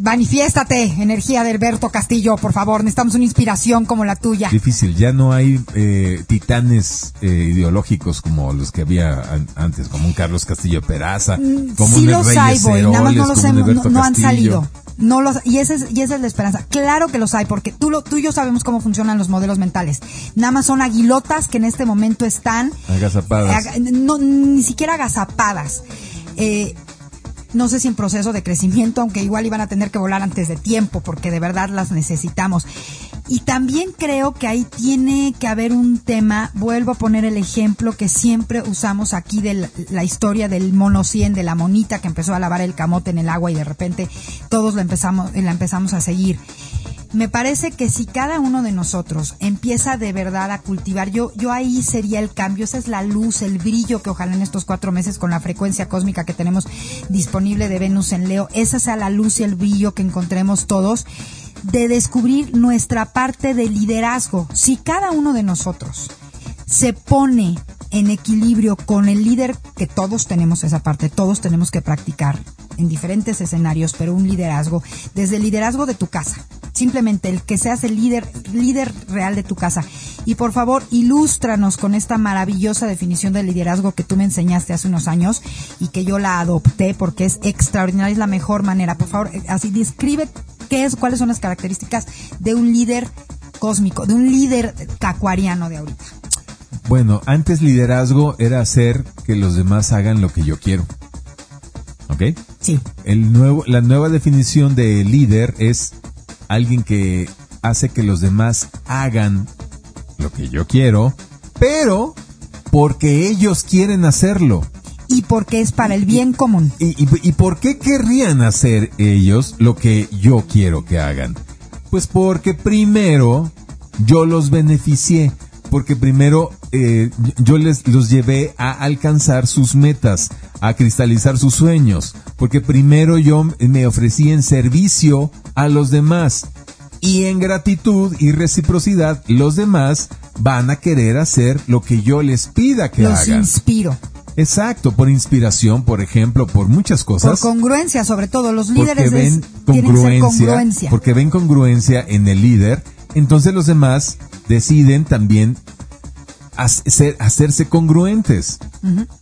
Speaker 3: manifiéstate, energía de Alberto Castillo, por favor. Necesitamos una inspiración como la tuya.
Speaker 2: Difícil, ya no hay eh, titanes eh, ideológicos como los que había antes, como un Carlos Castillo Peraza, mm, como
Speaker 3: sí
Speaker 2: un
Speaker 3: los hay, boy, nada más no los hemos, no, han salido. No los, y, esa es, y esa es la esperanza. Claro que los hay, porque tú, lo, tú y yo sabemos cómo funcionan los modelos mentales. Nada más son aguilotas que en este momento están...
Speaker 2: Agazapadas.
Speaker 3: no, ni siquiera agazapadas. Eh, no sé si en proceso de crecimiento, aunque igual iban a tener que volar antes de tiempo, porque de verdad las necesitamos. Y también creo que ahí tiene que haber un tema, vuelvo a poner el ejemplo que siempre usamos aquí de la, historia del mono 100, de la monita que empezó a lavar el camote en el agua y de repente todos la empezamos, la empezamos a seguir me parece que si cada uno de nosotros empieza de verdad a cultivar, yo, yo ahí sería el cambio, esa es la luz, el brillo que ojalá en estos cuatro meses con la frecuencia cósmica que tenemos disponible de Venus en Leo, esa sea la luz y el brillo que encontremos todos de descubrir nuestra parte de liderazgo. Si cada uno de nosotros se pone en equilibrio con el líder, que todos tenemos esa parte, todos tenemos que practicar en diferentes escenarios, pero un liderazgo, desde el liderazgo de tu casa, simplemente el que seas el líder, líder real de tu casa. Y por favor, ilústranos con esta maravillosa definición de liderazgo que tú me enseñaste hace unos años y que yo la adopté porque es extraordinaria, es la mejor manera. Por favor, eh, así describe qué es, cuáles son las características de un líder cósmico, de un líder cacuariano de ahorita.
Speaker 2: Bueno, antes liderazgo era hacer que los demás hagan lo que yo quiero. ¿Ok?
Speaker 3: Sí.
Speaker 2: El nuevo, la nueva definición de líder es alguien que hace que los demás hagan lo que yo quiero, pero porque ellos quieren hacerlo.
Speaker 3: Y porque es para el bien común.
Speaker 2: ¿Y, y, y por qué querrían hacer ellos lo que yo quiero que hagan? Pues porque primero yo los beneficié, porque primero eh, yo les los llevé a alcanzar sus metas, a cristalizar sus sueños, porque primero yo me ofrecí en servicio a los demás y en gratitud y reciprocidad los demás van a querer hacer lo que yo les pida que
Speaker 3: Los
Speaker 2: hagan.
Speaker 3: inspiro.
Speaker 2: Exacto, por inspiración, por ejemplo, por muchas
Speaker 3: Por
Speaker 2: cosas.
Speaker 3: congruencia, sobre todo. Los
Speaker 2: porque
Speaker 3: líderes es-
Speaker 2: ven congruencia,
Speaker 3: congruencia.
Speaker 2: porque ven congruencia en el líder, entonces los demás deciden también hacer- hacerse congruentes.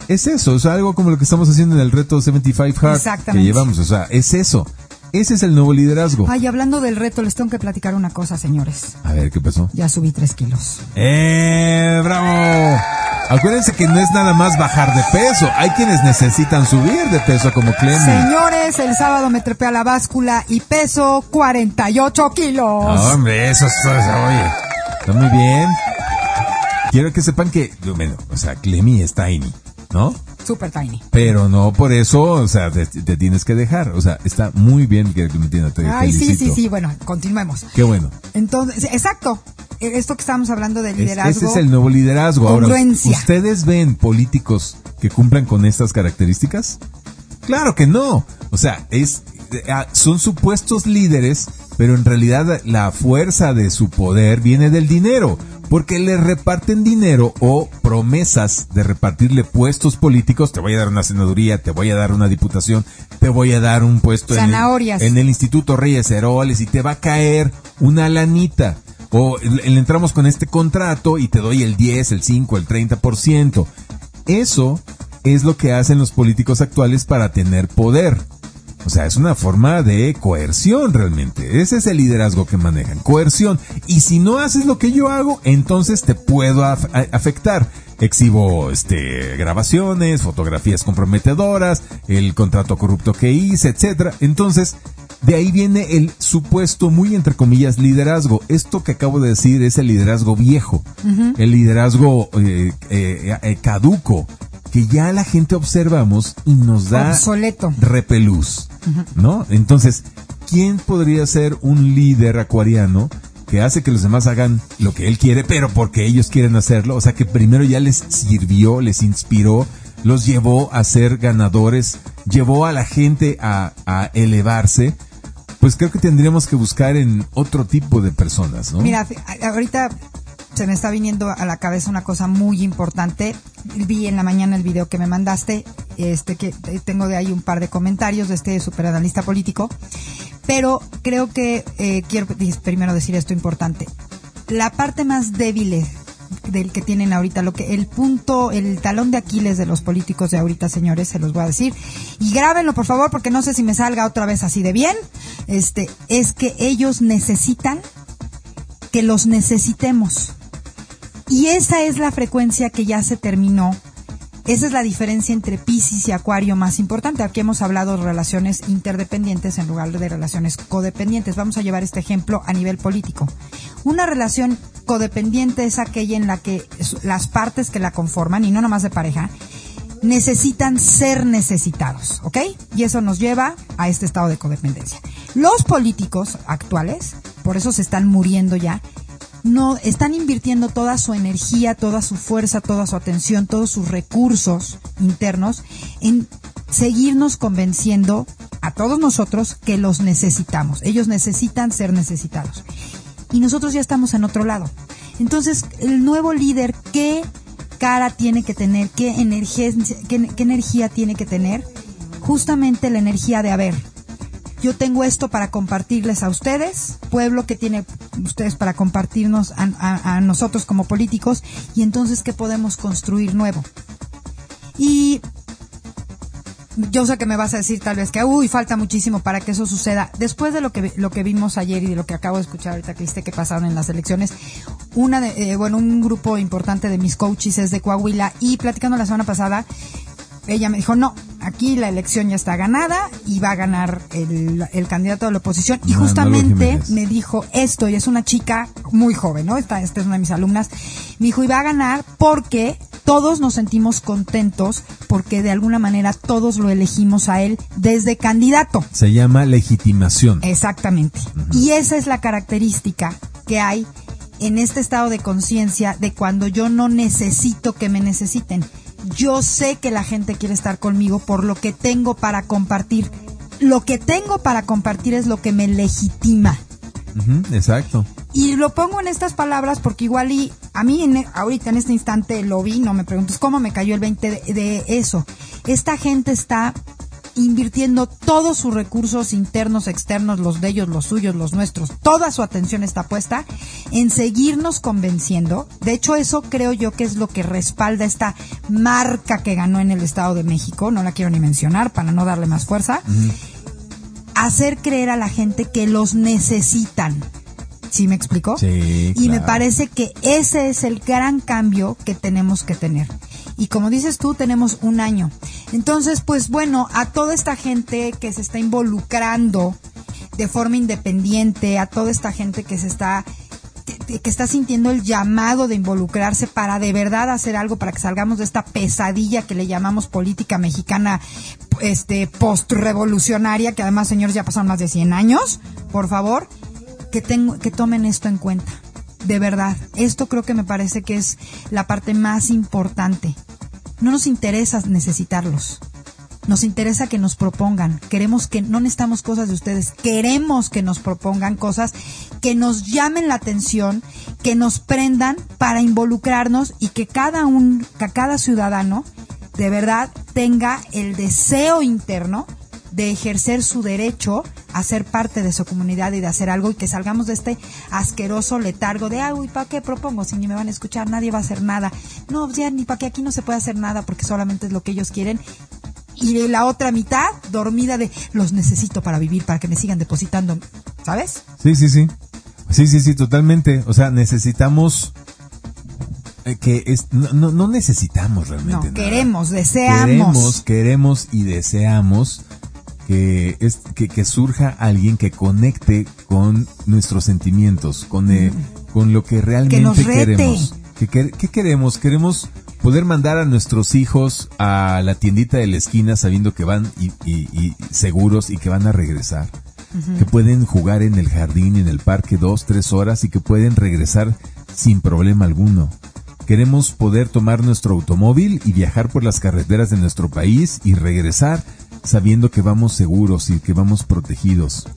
Speaker 2: Es eso, es algo como lo que estamos haciendo en el reto 75 Hard que llevamos, o sea, es eso. Ese es el nuevo liderazgo.
Speaker 3: Ay, hablando del reto, les tengo que platicar una cosa, señores.
Speaker 2: A ver, ¿qué pasó?
Speaker 3: Ya subí tres kilos.
Speaker 2: ¡Eh, bravo! Acuérdense que no es nada más bajar de peso, hay quienes necesitan subir de peso como Clemmy.
Speaker 3: Señores, el sábado me trepé a la báscula y peso 48 kilos.
Speaker 2: No, hombre, eso, eso, oye, está muy bien. Quiero que sepan que, bueno, o sea, Clemmy es tiny, ¿no?
Speaker 3: Super tiny.
Speaker 2: Pero no por eso, o sea, te, te tienes que dejar. O sea, está muy bien que Clemmy te
Speaker 3: Ay, sí,
Speaker 2: felicito.
Speaker 3: sí, sí. Bueno, continuemos.
Speaker 2: Qué bueno.
Speaker 3: Entonces, exacto. E- Esto que estábamos hablando de
Speaker 2: Es-
Speaker 3: liderazgo.
Speaker 2: ese es el nuevo liderazgo. Ahora. ¿ustedes ven políticos que cumplan con estas características? Claro que no. O sea, es son supuestos líderes, pero en realidad la fuerza de su poder viene del dinero, porque le reparten dinero o promesas de repartirle puestos políticos. Te voy a dar una senaduría, te voy a dar una diputación, te voy a dar un puesto en el, en el Instituto Reyes Heroles y te va a caer una lanita. O le entramos con este contrato y te doy el 10, el 5, el 30%. Eso es lo que hacen los políticos actuales para tener poder. O sea, es una forma de coerción realmente. Ese es el liderazgo que manejan, coerción. Y si no haces lo que yo hago, entonces te puedo af- afectar. Exhibo este grabaciones, fotografías comprometedoras, el contrato corrupto que hice, etcétera. Entonces, de ahí viene el supuesto muy entre comillas liderazgo. Esto que acabo de decir es el liderazgo viejo, el liderazgo eh, eh, eh, caduco, que ya la gente observamos y nos da
Speaker 3: Obsoleto.
Speaker 2: repelús, ¿no? Entonces, ¿quién podría ser un líder acuariano que hace que los demás hagan lo que él quiere, pero porque ellos quieren hacerlo? O sea, que primero ya les sirvió, les inspiró, los llevó a ser ganadores, llevó a la gente a, a elevarse. Pues creo que tendríamos que buscar en otro tipo de personas, ¿no?
Speaker 3: Mira, ahorita se me está viniendo a la cabeza una cosa muy importante. Vi en la mañana el video que me mandaste, este que tengo de ahí un par de comentarios de este superanalista político, pero creo que eh, quiero primero decir esto importante. La parte más débil del que tienen ahorita, lo que el punto, el talón de Aquiles de los políticos de ahorita, señores, se los voy a decir. Y grábenlo, por favor, porque no sé si me salga otra vez así de bien. Este, es que ellos necesitan que los necesitemos. Y esa es la frecuencia que ya se terminó. Esa es la diferencia entre Pisces y Acuario más importante. Aquí hemos hablado de relaciones interdependientes en lugar de relaciones codependientes. Vamos a llevar este ejemplo a nivel político. Una relación codependiente es aquella en la que las partes que la conforman, y no nomás de pareja, necesitan ser necesitados, ¿ok? Y eso nos lleva a este estado de codependencia. Los políticos actuales, por eso se están muriendo ya, no están invirtiendo toda su energía, toda su fuerza, toda su atención, todos sus recursos internos en seguirnos convenciendo a todos nosotros que los necesitamos. Ellos necesitan ser necesitados. Y nosotros ya estamos en otro lado. Entonces, el nuevo líder, ¿qué cara tiene que tener? ¿Qué energía, qué, qué energía tiene que tener? Justamente la energía de, a ver, yo tengo esto para compartirles a ustedes, pueblo que tiene ustedes para compartirnos a, nosotros como políticos, y entonces qué podemos construir nuevo. Y yo sé que me vas a decir tal vez que, uy, falta muchísimo para que eso suceda. Después de lo que, lo que vimos ayer y de lo que acabo de escuchar ahorita que viste que pasaron en las elecciones, una de, eh, bueno, un grupo importante de mis coaches es de Coahuila y platicando la semana pasada, ella me dijo, no, aquí la elección ya está ganada y va a ganar el, el candidato de la oposición. Y justamente me dijo esto, y es una chica muy joven, ¿no? Esta, esta es una de mis alumnas. Me dijo, y va a ganar porque todos nos sentimos contentos porque de alguna manera todos lo elegimos a él desde candidato.
Speaker 2: Se llama legitimación.
Speaker 3: Exactamente. Y esa es la característica que hay en este estado de conciencia de cuando yo no necesito que me necesiten yo sé que la gente quiere estar conmigo por lo que tengo para compartir. Lo que tengo para compartir es lo que me legitima.
Speaker 2: exacto.
Speaker 3: Y lo pongo en estas palabras porque igual y a mí en, ahorita en este instante lo vi, no me preguntes cómo me cayó el 20 de eso. Esta gente está invirtiendo todos sus recursos internos, externos, los de ellos, los suyos, los nuestros, toda su atención está puesta en seguirnos convenciendo. De hecho, eso creo yo que es lo que respalda esta marca que ganó en el Estado de México, no la quiero ni mencionar para no darle más fuerza. Hacer creer a la gente que los necesitan. ¿Sí me explicó?
Speaker 2: Sí.
Speaker 3: Y me parece que ese es el gran cambio que tenemos que tener y como dices tú, tenemos un año. Entonces, pues bueno, a toda esta gente que se está involucrando de forma independiente, a toda esta gente que se está que, está sintiendo el llamado de involucrarse para de verdad hacer algo para que salgamos de esta pesadilla que le llamamos política mexicana este postrevolucionaria, que además, señores, ya pasaron más de 100 años, por favor, que tengo que tomen esto en cuenta. De verdad, esto creo que me parece que es la parte más importante. No nos interesa necesitarlos. Nos interesa que nos propongan. Queremos que no necesitamos cosas de ustedes. Queremos que nos propongan cosas que nos llamen la atención, que nos prendan para involucrarnos y que cada un, que cada ciudadano de verdad tenga el deseo interno de ejercer su derecho a ser parte de su comunidad y de hacer algo y que salgamos de este asqueroso letargo de, ay, ¿para qué propongo? Si ni me van a escuchar, nadie va a hacer nada. No, ya ni para qué aquí no se puede hacer nada porque solamente es lo que ellos quieren. Y la otra mitad dormida de, los necesito para vivir, para que me sigan depositando, ¿sabes?
Speaker 2: Sí, sí, sí. Sí, sí, sí, totalmente. O sea, necesitamos eh, que es, no, no, necesitamos realmente.
Speaker 3: No, queremos, deseamos.
Speaker 2: Queremos, queremos y deseamos que, es, que, surja alguien que conecte con nuestros sentimientos, con, eh, con lo que realmente queremos. ¿Qué, ¿Qué queremos? Queremos poder mandar a nuestros hijos a la tiendita de la esquina sabiendo que van y, y, seguros y que van a regresar. Que pueden jugar en el jardín, en el parque dos, tres horas y que pueden regresar sin problema alguno. Queremos poder tomar nuestro automóvil y viajar por las carreteras de nuestro país y regresar sabiendo que vamos seguros y que vamos protegidos.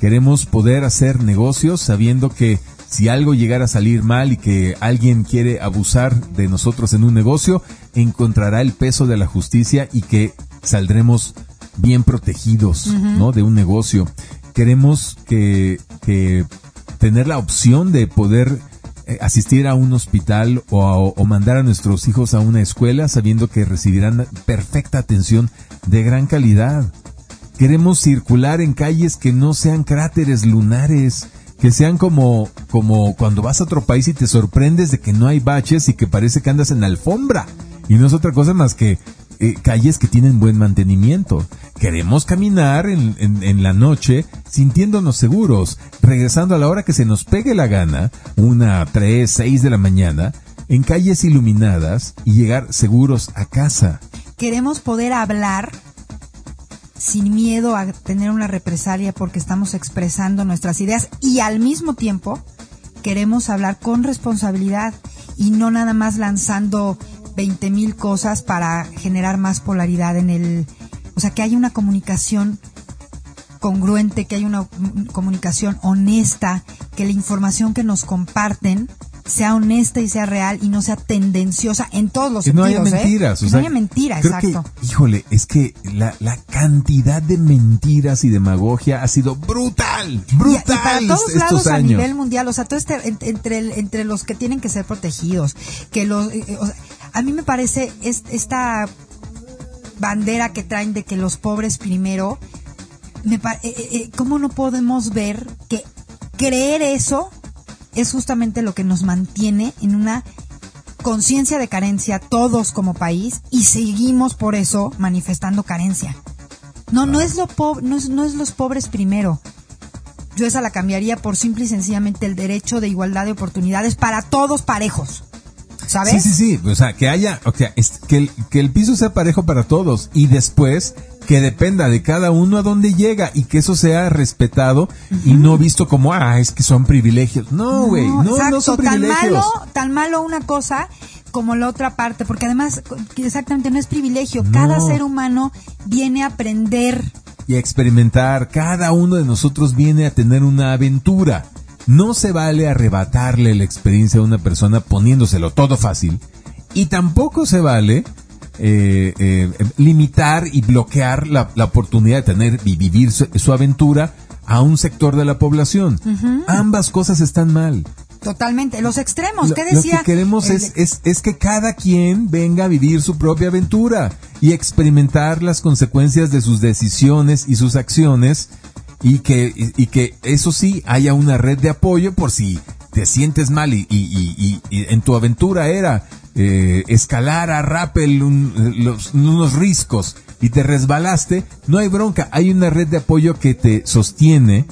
Speaker 2: Queremos poder hacer negocios sabiendo que si algo llegara a salir mal y que alguien quiere abusar de nosotros en un negocio, encontrará el peso de la justicia y que saldremos bien protegidos, ¿no? De un negocio. Queremos que, que tener la opción de poder asistir a un hospital o, mandar a nuestros hijos a una escuela sabiendo que recibirán perfecta atención de gran calidad. Queremos circular en calles que no sean cráteres lunares, que sean como, como cuando vas a otro país y te sorprendes de que no hay baches y que parece que andas en alfombra. Y no es otra cosa más que eh, calles que tienen buen mantenimiento. Queremos caminar en, en, la noche sintiéndonos seguros, regresando a la hora que se nos pegue la gana, una, tres, seis de la mañana, en calles iluminadas y llegar seguros a casa.
Speaker 3: Queremos poder hablar sin miedo a tener una represalia porque estamos expresando nuestras ideas y al mismo tiempo queremos hablar con responsabilidad y no nada más lanzando 20 mil cosas para generar más polaridad en el, o sea, que haya una comunicación congruente, que haya una comunicación honesta, que la información que nos comparten sea honesta y sea real y no sea tendenciosa en todos los
Speaker 2: que no
Speaker 3: sentidos.
Speaker 2: haya
Speaker 3: ¿eh?
Speaker 2: mentiras.
Speaker 3: Que
Speaker 2: o
Speaker 3: no haya mentiras,
Speaker 2: que,
Speaker 3: exacto.
Speaker 2: híjole, es que la, la cantidad de mentiras y demagogia ha sido brutal,
Speaker 3: Y, y
Speaker 2: brutal
Speaker 3: para todos
Speaker 2: est-
Speaker 3: lados
Speaker 2: estos
Speaker 3: a
Speaker 2: años.
Speaker 3: nivel mundial, o sea, todo este, en- entre, entre los que tienen que ser protegidos, que los, eh, o sea, a mí me parece es- esta bandera que traen de que los pobres primero, me eh, eh, eh, ¿cómo no podemos ver que creer eso es justamente lo que nos mantiene en una conciencia de carencia todos como país y seguimos por eso manifestando carencia? No, no es lo po- no es, no es los pobres primero. Yo esa la cambiaría por simple y sencillamente el derecho de igualdad de oportunidades para todos parejos. ¿Sabes?
Speaker 2: Sí, sí, sí. O sea, que haya, o sea, que, el, que el piso sea parejo para todos y después que dependa de cada uno a dónde llega y que eso sea respetado y no visto como, ah, es que son privilegios. No, güey, no, no,
Speaker 3: exacto,
Speaker 2: son
Speaker 3: tan
Speaker 2: privilegios.
Speaker 3: malo, tan malo una cosa como la otra parte, porque además exactamente no es privilegio, cada ser humano viene a aprender.
Speaker 2: y a experimentar. Cada uno de nosotros viene a tener una aventura. No se vale arrebatarle la experiencia a una persona poniéndoselo todo fácil. Y tampoco se vale eh, eh, limitar y bloquear la, la oportunidad de tener y vivir su, su aventura a un sector de la población. Ambas cosas están mal.
Speaker 3: Totalmente, los extremos,
Speaker 2: Lo,
Speaker 3: ¿qué
Speaker 2: lo
Speaker 3: decía?
Speaker 2: que queremos
Speaker 3: el-
Speaker 2: es, es, es que cada quien venga a vivir su propia aventura y experimentar las consecuencias de sus decisiones y sus acciones y que, y, que eso sí haya una red de apoyo por si te sientes mal y, y, y- en tu aventura era eh, escalar a rappel un- los- unos riscos y te resbalaste, no hay bronca, hay una red de apoyo que te sostiene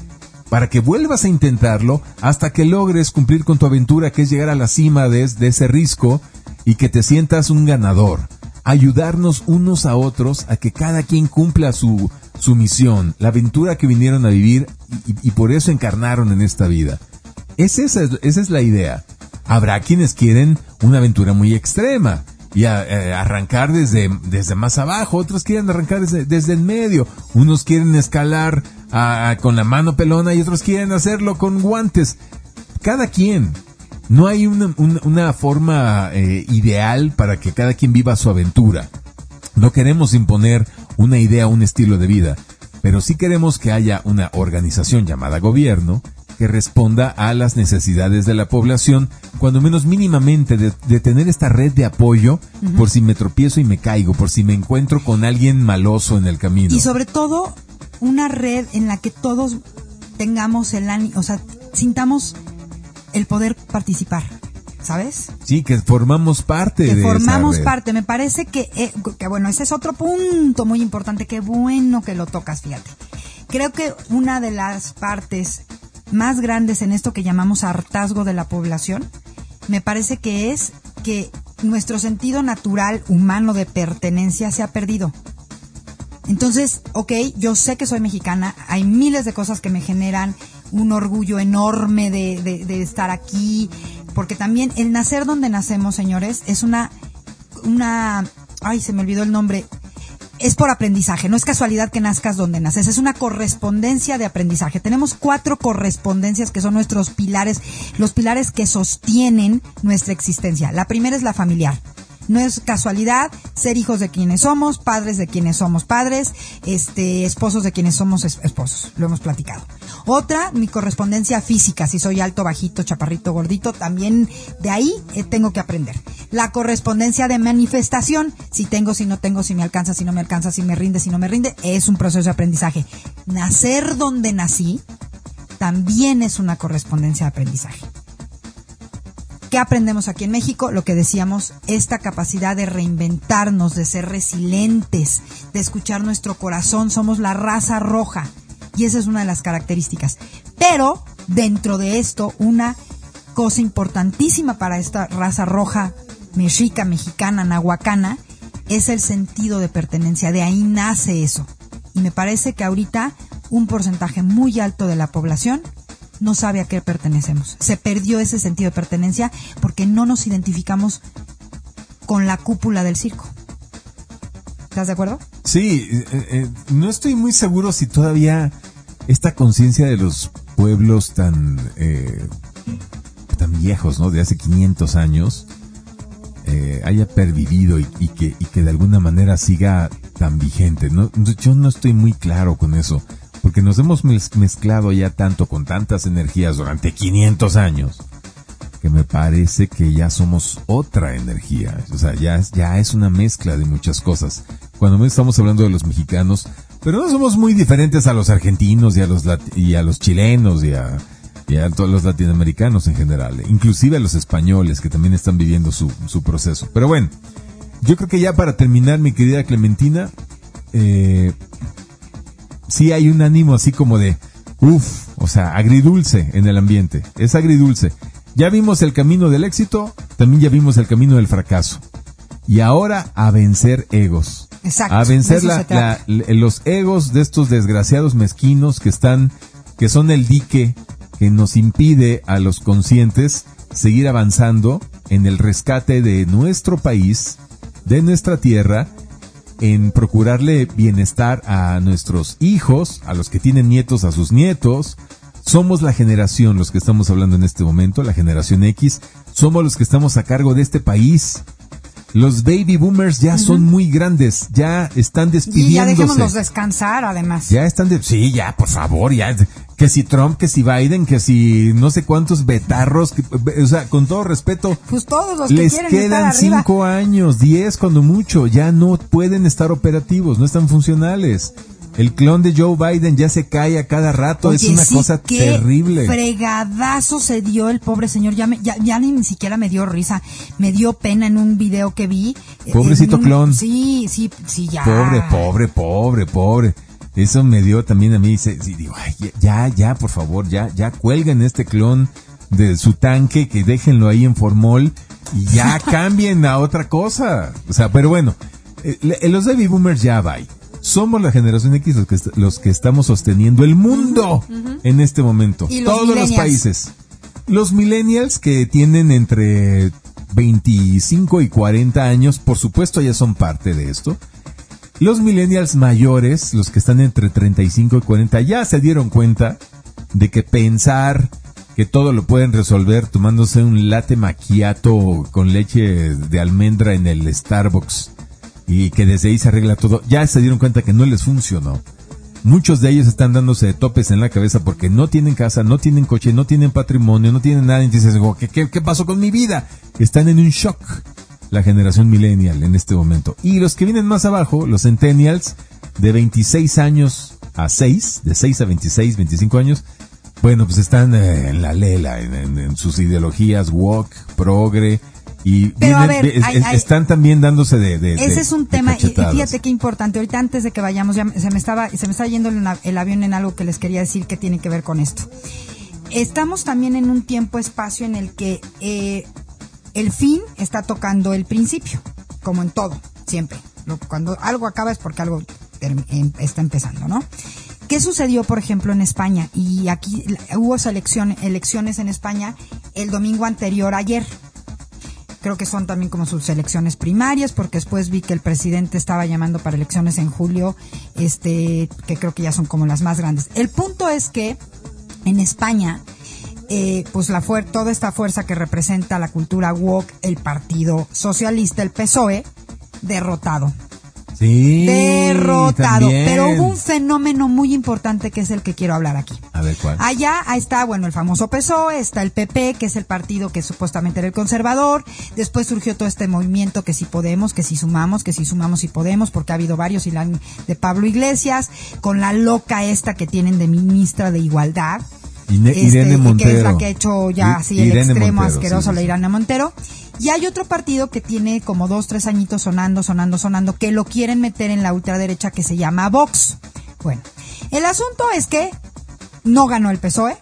Speaker 2: para que vuelvas a intentarlo hasta que logres cumplir con tu aventura, que es llegar a la cima de, de ese risco y que te sientas un ganador. Ayudarnos unos a otros a que cada quien cumpla su, su misión, la aventura que vinieron a vivir y, por eso encarnaron en esta vida. Es esa, es- esa es la idea. Habrá quienes quieren una aventura muy extrema y eh, arrancar desde, desde más abajo, otros quieren arrancar desde, desde en medio, unos quieren escalar con la mano pelona y otros quieren hacerlo con guantes. Cada quien. No hay una, una- una forma eh, ideal para que cada quien viva su aventura. No queremos imponer una idea, un estilo de vida, pero sí queremos que haya una organización llamada gobierno que responda a las necesidades de la población, cuando menos mínimamente de, de tener esta red de apoyo por si me tropiezo y me caigo, por si me encuentro con alguien maloso en el camino.
Speaker 3: Y sobre todo, una red en la que todos tengamos el ánimo, o sea, sintamos el poder participar, ¿sabes?
Speaker 2: Sí, que formamos parte
Speaker 3: Que
Speaker 2: de esa
Speaker 3: formamos
Speaker 2: red.
Speaker 3: parte. Me parece que, eh, que, bueno, ese es otro punto muy importante. Qué bueno que lo tocas, fíjate. Creo que una de las partes más grandes en esto que llamamos hartazgo de la población, me parece que es que nuestro sentido natural humano de pertenencia se ha perdido. Entonces, ok, yo sé que soy mexicana, hay miles de cosas que me generan un orgullo enorme de, de- de estar aquí, porque también el nacer donde nacemos, señores, es una, una, ay, se me olvidó el nombre, es por aprendizaje, no es casualidad que nazcas donde naces, es una correspondencia de aprendizaje. Tenemos cuatro correspondencias que son nuestros pilares, los pilares que sostienen nuestra existencia. La primera es la familiar. No es casualidad ser hijos de quienes somos, padres de quienes somos padres, este, esposos de quienes somos es- esposos. Lo hemos platicado. Otra, mi correspondencia física. Si soy alto, bajito, chaparrito, gordito, también de ahí eh, tengo que aprender. La correspondencia de manifestación. Si tengo, si no tengo, si me alcanza, si no me alcanza, si me rinde, si no me rinde, es un proceso de aprendizaje. Nacer donde nací también es una correspondencia de aprendizaje. ¿Qué aprendemos aquí en México? Lo que decíamos, esta capacidad de reinventarnos, de ser resilientes, de escuchar nuestro corazón. Somos la raza roja y esa es una de las características. Pero dentro de esto, una cosa importantísima para esta raza roja, mexica, mexicana, nahuacana, es el sentido de pertenencia. De ahí nace eso. Y me parece que ahorita un porcentaje muy alto de la población no sabe a qué pertenecemos. Se perdió ese sentido de pertenencia porque no nos identificamos con la cúpula del circo. ¿Estás de acuerdo?
Speaker 2: Sí, eh, eh, no estoy muy seguro si todavía esta conciencia de los pueblos tan eh, tan viejos, ¿no? De hace 500 años, eh, haya pervivido y, que, y que de alguna manera siga tan vigente. Yo no estoy muy claro con eso, porque nos hemos mezclado ya tanto con tantas energías durante 500 años, me parece que ya somos otra energía. O sea, ya, ya es una mezcla de muchas cosas. Cuando estamos hablando de los mexicanos, pero no somos muy diferentes a los argentinos y a los, y a los chilenos y a todos los latinoamericanos en general, inclusive a los españoles que también están viviendo su, su proceso. Pero bueno, yo creo que ya para terminar, mi querida Clementina, eh, sí hay un ánimo así como de, uff, o sea, agridulce en el ambiente, es agridulce. Ya vimos el camino del éxito, también ya vimos el camino del fracaso. Y ahora a vencer egos.
Speaker 3: Exacto.
Speaker 2: A vencer los egos de estos desgraciados mezquinos que están, que son el dique que nos impide a los conscientes seguir avanzando en el rescate de nuestro país, de nuestra tierra, en procurarle bienestar a nuestros hijos, a los que tienen nietos, a sus nietos. Somos la generación, los que estamos hablando en este momento, la generación X, somos los que estamos a cargo de este país. Los baby boomers ya son muy grandes, ya están despidiéndose. Y ya
Speaker 3: dejémoslos descansar, además.
Speaker 2: Ya están de, sí, ya, por favor, ya que si Trump, que si Biden, que si no sé cuántos betarros, o sea, con todo respeto,
Speaker 3: pues todos los
Speaker 2: les quedan cinco años, diez cuando mucho, ya no pueden estar operativos, no están funcionales. El clon de Joe Biden ya se cae a cada rato, es una cosa terrible.
Speaker 3: Fregadazo se dio el pobre señor, ya, ya, ni, siquiera me dio risa, me dio pena en un video que vi.
Speaker 2: Pobrecito clon.
Speaker 3: Sí, sí, sí, ya.
Speaker 2: Pobre, pobre, pobre, pobre. Eso me dio también a mí, dice, digo, ya, ya, por favor, ya, ya cuelguen este clon de su tanque, que déjenlo ahí en formol y ya cambien a otra cosa. O sea, pero bueno, eh, los baby boomers ya va. Somos la generación X los que, los que estamos sosteniendo el mundo en este momento. Todos los países. Los millennials que tienen entre 25 y 40 años, por supuesto ya son parte de esto. Los millennials mayores, los que están entre 35 y 40, ya se dieron cuenta de que pensar que todo lo pueden resolver tomándose un latte macchiato con leche de almendra en el Starbucks y que desde ahí se arregla todo, ya se dieron cuenta que no les funcionó. Muchos de ellos están dándose de topes en la cabeza porque no tienen casa, no tienen coche, no tienen patrimonio, no tienen nada. Y dices, ¿qué, qué, qué pasó con mi vida? Están en un shock la generación millennial en este momento. Y los que vienen más abajo, los centennials, de 26 años a 6, de 6 a 26, 25 años, bueno, pues están eh, en la lela, en, sus ideologías woke, progre, y están también dándose de,
Speaker 3: ese es un tema y fíjate qué importante ahorita antes de que vayamos ya se me estaba se me está yendo el, avión en algo que les quería decir que tiene que ver con esto estamos también en un tiempo espacio en el que eh, el fin está tocando el principio, como en todo, siempre. Cuando algo acaba es porque algo em, está empezando, ¿no? ¿Qué sucedió, por ejemplo, en España? Y aquí hubo elecciones en España el domingo anterior ayer. Creo que son también como sus elecciones primarias, porque después vi que el presidente estaba llamando para elecciones en julio, este, que creo que ya son como las más grandes. El punto es que en España eh, pues la toda esta fuerza que representa la cultura woke, el Partido Socialista, el PSOE, derrotado.
Speaker 2: Sí.
Speaker 3: Derrotado. Pero hubo un fenómeno muy importante que es el que quiero hablar aquí.
Speaker 2: A ver cuál.
Speaker 3: Allá está, bueno, el famoso PSOE, está el PP, que es el partido que supuestamente era el conservador. Después surgió todo este movimiento que si podemos, que si sumamos, que si sumamos y podemos, porque ha habido varios y la de Pablo Iglesias, con la loca esta que tienen de ministra de Igualdad
Speaker 2: Irene Montero.
Speaker 3: Este, que es la que ha hecho ya así el extremo asqueroso, la Irene Montero. Y hay otro partido que tiene como dos, tres añitos sonando, sonando, sonando, que lo quieren meter en la ultraderecha que se llama Vox. Bueno, el asunto es que no ganó el PSOE,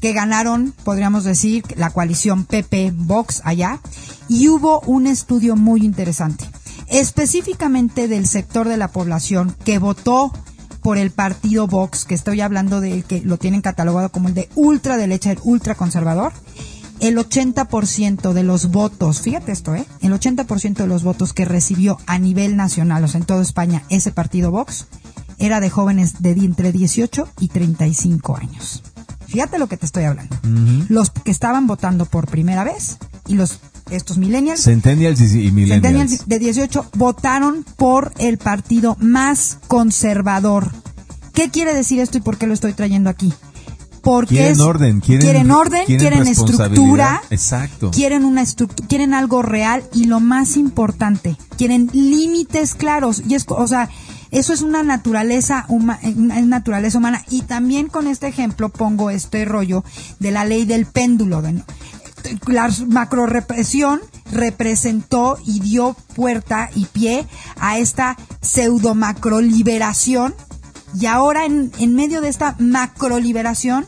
Speaker 3: que ganaron, podríamos decir, la coalición PP-Vox allá, y hubo un estudio muy interesante, específicamente del sector de la población que votó por el partido Vox, que estoy hablando del que lo tienen catalogado como el de ultraderecha, el ultraconservador, el 80% de los votos, fíjate esto, ¿eh? El 80% de los votos que recibió a nivel nacional, o sea, en toda España, ese partido Vox, era de jóvenes de entre 18 y 35 años. Fíjate lo que te estoy hablando. Los que estaban votando por primera vez y los estos millennials,
Speaker 2: Centennials y, y millennials.
Speaker 3: centennials de 18 votaron por el partido más conservador. ¿Qué quiere decir esto y por qué lo estoy trayendo aquí? Porque
Speaker 2: Quieren
Speaker 3: es-
Speaker 2: orden, quieren,
Speaker 3: orden, quieren, estructura,
Speaker 2: Exacto.
Speaker 3: quieren una estructura, quieren algo real y lo más importante, quieren límites claros y es, o sea, eso es una naturaleza huma- una naturaleza humana y también con este ejemplo pongo este rollo de la ley del péndulo de no- la macrorepresión representó y dio puerta y pie a esta pseudo macroliberación y ahora en, en medio de esta macroliberación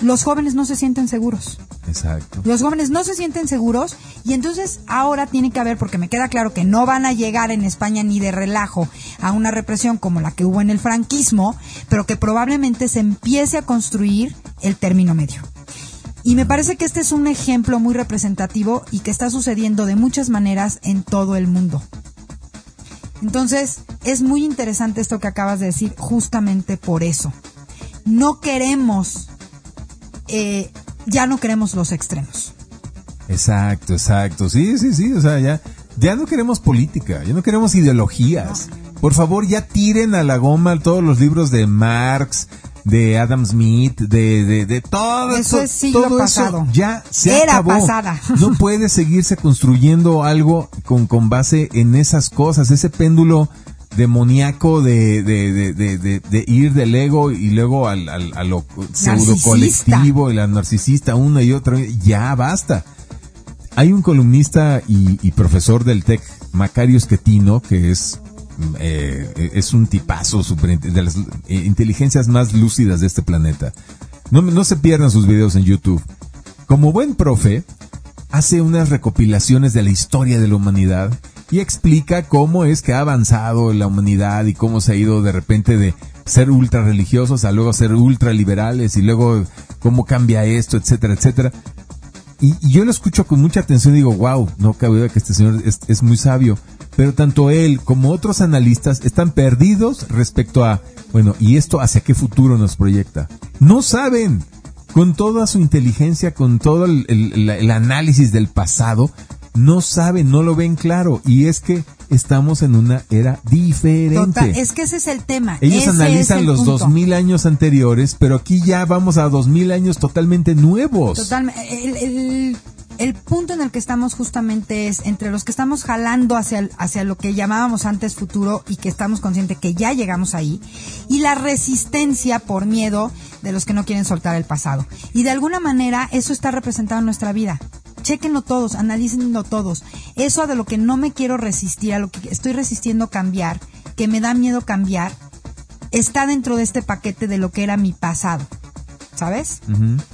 Speaker 3: los jóvenes no se sienten seguros.
Speaker 2: Exacto.
Speaker 3: Los jóvenes no se sienten seguros y entonces ahora tiene que haber, porque me queda claro que no van a llegar en España ni de relajo a una represión como la que hubo en el franquismo, pero que probablemente se empiece a construir el término medio. Y me parece que este es un ejemplo muy representativo y que está sucediendo de muchas maneras en todo el mundo. Entonces, es muy interesante esto que acabas de decir justamente por eso. No queremos, eh, ya no queremos los extremos.
Speaker 2: Exacto, exacto. Sí, sí, sí. O sea, ya, ya no queremos política, ya no queremos ideologías. Por favor, ya tiren a la goma todos los libros de Marx, de Adam Smith, de, de, de todo
Speaker 3: Eso
Speaker 2: to-
Speaker 3: es siglo
Speaker 2: todo
Speaker 3: pasado.
Speaker 2: Eso ya se
Speaker 3: Era
Speaker 2: acabó.
Speaker 3: pasada.
Speaker 2: No puede seguirse construyendo algo con, con base en esas cosas, ese péndulo demoníaco de, de, de, de, ir del ego y luego al, al, a lo pseudo colectivo, el narcisista, una y otra. Ya basta. Hay un columnista y, y profesor del TEC, Macario Schettino, que es, eh, es un tipazo de las eh, inteligencias más lúcidas de este planeta. No, no se pierdan sus videos en YouTube. Como buen profe, hace unas recopilaciones de la historia de la humanidad y explica cómo es que ha avanzado la humanidad y cómo se ha ido de repente de ser ultra religiosos a luego ser ultra liberales y luego cómo cambia esto, etcétera, etcétera. Y, yo lo escucho con mucha atención y digo, wow, no cabe duda que este señor es, muy sabio. Pero tanto él como otros analistas están perdidos respecto a, bueno, ¿y esto hacia qué futuro nos proyecta? No saben. Con toda su inteligencia, con todo el análisis del pasado, no saben, no lo ven claro. Y es que estamos en una era diferente.
Speaker 3: Total, es que ese es el tema.
Speaker 2: Ellos
Speaker 3: ese
Speaker 2: analizan
Speaker 3: el
Speaker 2: los
Speaker 3: punto.
Speaker 2: 2000 años anteriores, pero aquí ya vamos a 2000 años totalmente nuevos.
Speaker 3: Totalmente. El, el- el punto en el que estamos justamente es entre los que estamos jalando hacia, hacia lo que llamábamos antes futuro y que estamos conscientes que ya llegamos ahí, y la resistencia por miedo de los que no quieren soltar el pasado. Y de alguna manera eso está representado en nuestra vida. Chequenlo todos, analícenlo todos. Eso de lo que no me quiero resistir, a lo que estoy resistiendo cambiar, que me da miedo cambiar, está dentro de este paquete de lo que era mi pasado. ¿Sabes?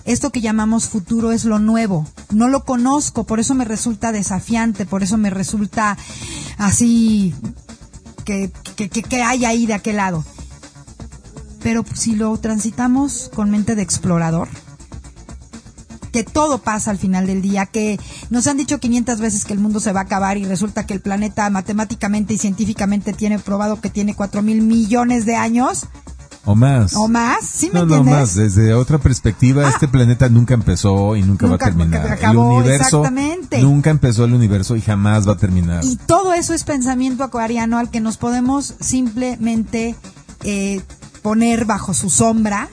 Speaker 3: Esto que llamamos futuro es lo nuevo. No lo conozco, por eso me resulta desafiante, por eso me resulta así que, que, que, que hay ahí de aquel lado. Pero si lo transitamos con mente de explorador, que todo pasa al final del día, que nos han dicho 500 veces que el mundo se va a acabar y resulta que el planeta matemáticamente y científicamente tiene probado que tiene 4 mil millones de años
Speaker 2: O más.
Speaker 3: o más, ¿sí me
Speaker 2: No, no
Speaker 3: entiendes?
Speaker 2: más. Desde otra perspectiva,
Speaker 3: Ah.
Speaker 2: este planeta nunca empezó y nunca,
Speaker 3: Nunca,
Speaker 2: va a terminar.
Speaker 3: acabó,
Speaker 2: el universo
Speaker 3: exactamente.
Speaker 2: nunca empezó el universo y jamás va a terminar.
Speaker 3: Y todo eso es pensamiento acuariano al que nos podemos simplemente eh, poner bajo su sombra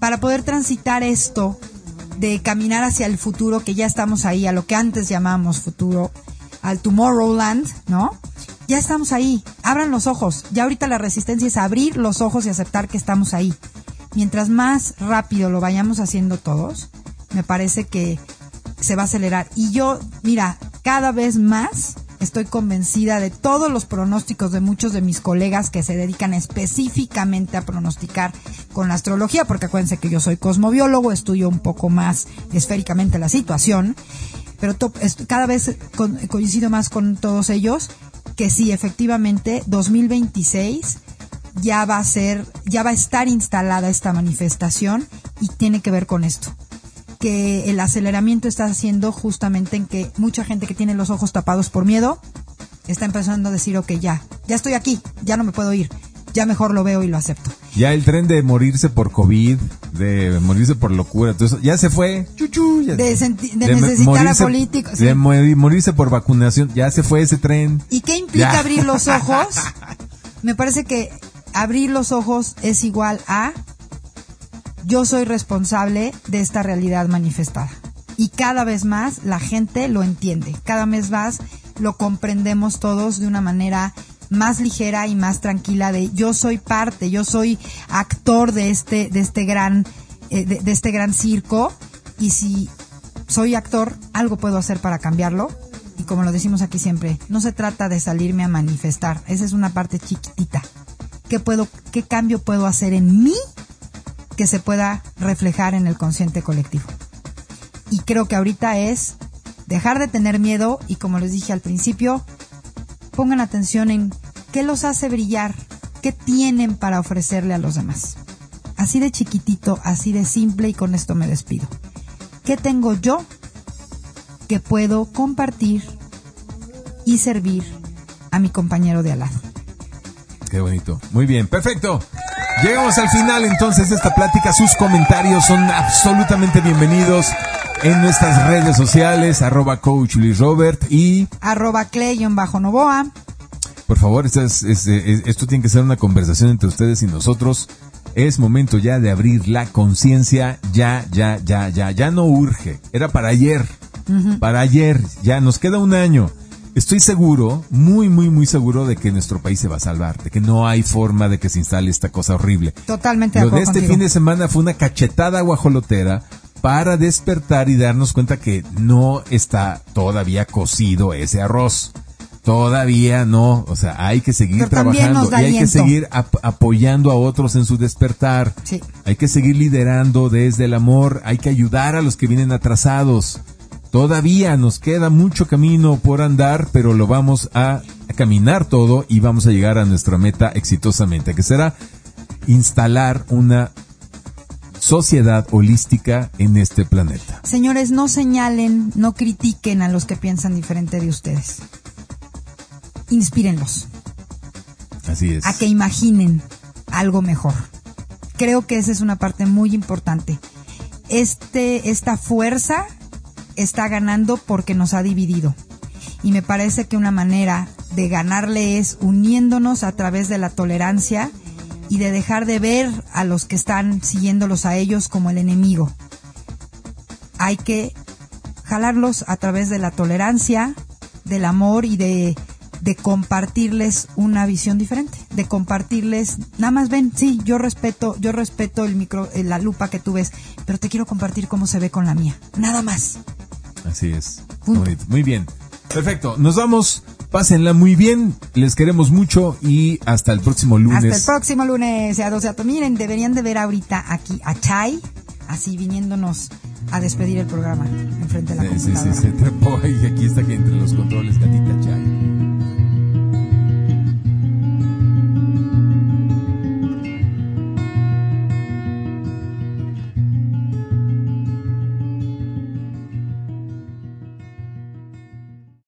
Speaker 3: para poder transitar esto de caminar hacia el futuro, que ya estamos ahí, a lo que antes llamábamos futuro, al Tomorrowland, ¿no? Ya estamos ahí. Abran los ojos. Ya ahorita la resistencia es abrir los ojos y aceptar que estamos ahí. Mientras más rápido lo vayamos haciendo todos, me parece que se va a acelerar. Y yo, mira, cada vez más estoy convencida de todos los pronósticos de muchos de mis colegas que se dedican específicamente a pronosticar con la astrología, porque acuérdense que yo soy cosmobiólogo, estudio un poco más esféricamente la situación, pero cada vez coincido más con todos ellos que sí, efectivamente, 2026 ya va a ser, ya va a estar instalada esta manifestación y tiene que ver con esto que el aceleramiento está haciendo justamente en que mucha gente que tiene los ojos tapados por miedo está empezando a decir, ok, ya, ya estoy aquí, ya no me puedo ir, ya mejor lo veo y lo acepto.
Speaker 2: Ya el tren de morirse por COVID de morirse por locura. Entonces, ya se fue. Chuchu, ya-
Speaker 3: De senti- de necesitar a políticos.
Speaker 2: De mo- morirse por vacunación. Ya se fue ese tren.
Speaker 3: ¿Y qué implica
Speaker 2: Ya.
Speaker 3: abrir los ojos? Me parece que abrir los ojos es igual a yo soy responsable de esta realidad manifestada. Y cada vez más la gente lo entiende, cada vez más lo comprendemos todos de una manera más ligera y más tranquila de yo soy parte, yo soy actor de este, de este gran, eh, de, de este gran circo y si soy actor, algo puedo hacer para cambiarlo. Y como lo decimos aquí siempre, no se trata de salirme a manifestar. Esa es una parte chiquitita. ¿Qué puedo, qué cambio puedo hacer en mí que se pueda reflejar en el consciente colectivo? Y creo que ahorita es dejar de tener miedo y como les dije al principio, pongan atención en qué los hace brillar, qué tienen para ofrecerle a los demás. Así de chiquitito, así de simple y con esto me despido. ¿Qué tengo yo que puedo compartir y servir a mi compañero de al lado?
Speaker 2: Qué bonito. Muy bien, perfecto. Llegamos al final entonces de esta plática. Sus comentarios son absolutamente bienvenidos en nuestras redes sociales, arroba coach Luis Robert y
Speaker 3: Arroba Clay-Novoa.
Speaker 2: por favor, esto, es- es- es- esto tiene que ser una conversación entre ustedes y nosotros. Es momento ya de abrir la conciencia. Ya, ya, ya, ya, ya no urge. Era para ayer. Para ayer. Ya nos queda un año. Estoy seguro, muy, muy, muy seguro de que nuestro país se va a salvar, de que no hay forma de que se instale esta cosa horrible.
Speaker 3: Totalmente de
Speaker 2: Lo de
Speaker 3: acuerdo
Speaker 2: este
Speaker 3: contigo.
Speaker 2: fin de semana fue una cachetada guajolotera para despertar y darnos cuenta que no está todavía cocido ese arroz. Todavía no, o sea, hay que seguir
Speaker 3: Pero
Speaker 2: trabajando y hay que seguir ap- apoyando a otros en su despertar.
Speaker 3: Sí.
Speaker 2: Hay que seguir liderando desde el amor, hay que ayudar a los que vienen atrasados. Todavía nos queda mucho camino por andar, pero lo vamos a, caminar todo y vamos a llegar a nuestra meta exitosamente, que será instalar una sociedad holística en este planeta.
Speaker 3: Señores, no señalen, no critiquen a los que piensan diferente de ustedes. Inspírenlos
Speaker 2: Así es.
Speaker 3: a que imaginen algo mejor. Creo que esa es una parte muy importante. Este, esta fuerza está ganando porque nos ha dividido. Y me parece que una manera de ganarle es uniéndonos a través de la tolerancia y de dejar de ver a los que están siguiéndolos a ellos como el enemigo. Hay que jalarlos a través de la tolerancia, del amor y de, de compartirles una visión diferente, de compartirles, nada más ven, sí, yo respeto, yo respeto el micro, eh, la lupa que tú ves, pero te quiero compartir cómo se ve con la mía, nada más.
Speaker 2: Así es.
Speaker 3: Punto.
Speaker 2: Muy bien. Perfecto. Nos vamos. Pásenla muy bien. Les queremos mucho y hasta el próximo lunes.
Speaker 3: Hasta el próximo lunes, a 12 a Miren, deberían de ver ahorita aquí a Chai, así viniéndonos a despedir el programa enfrente de la
Speaker 2: Sí, sí, sí, trepó y aquí está que entre los controles, gatita Chay.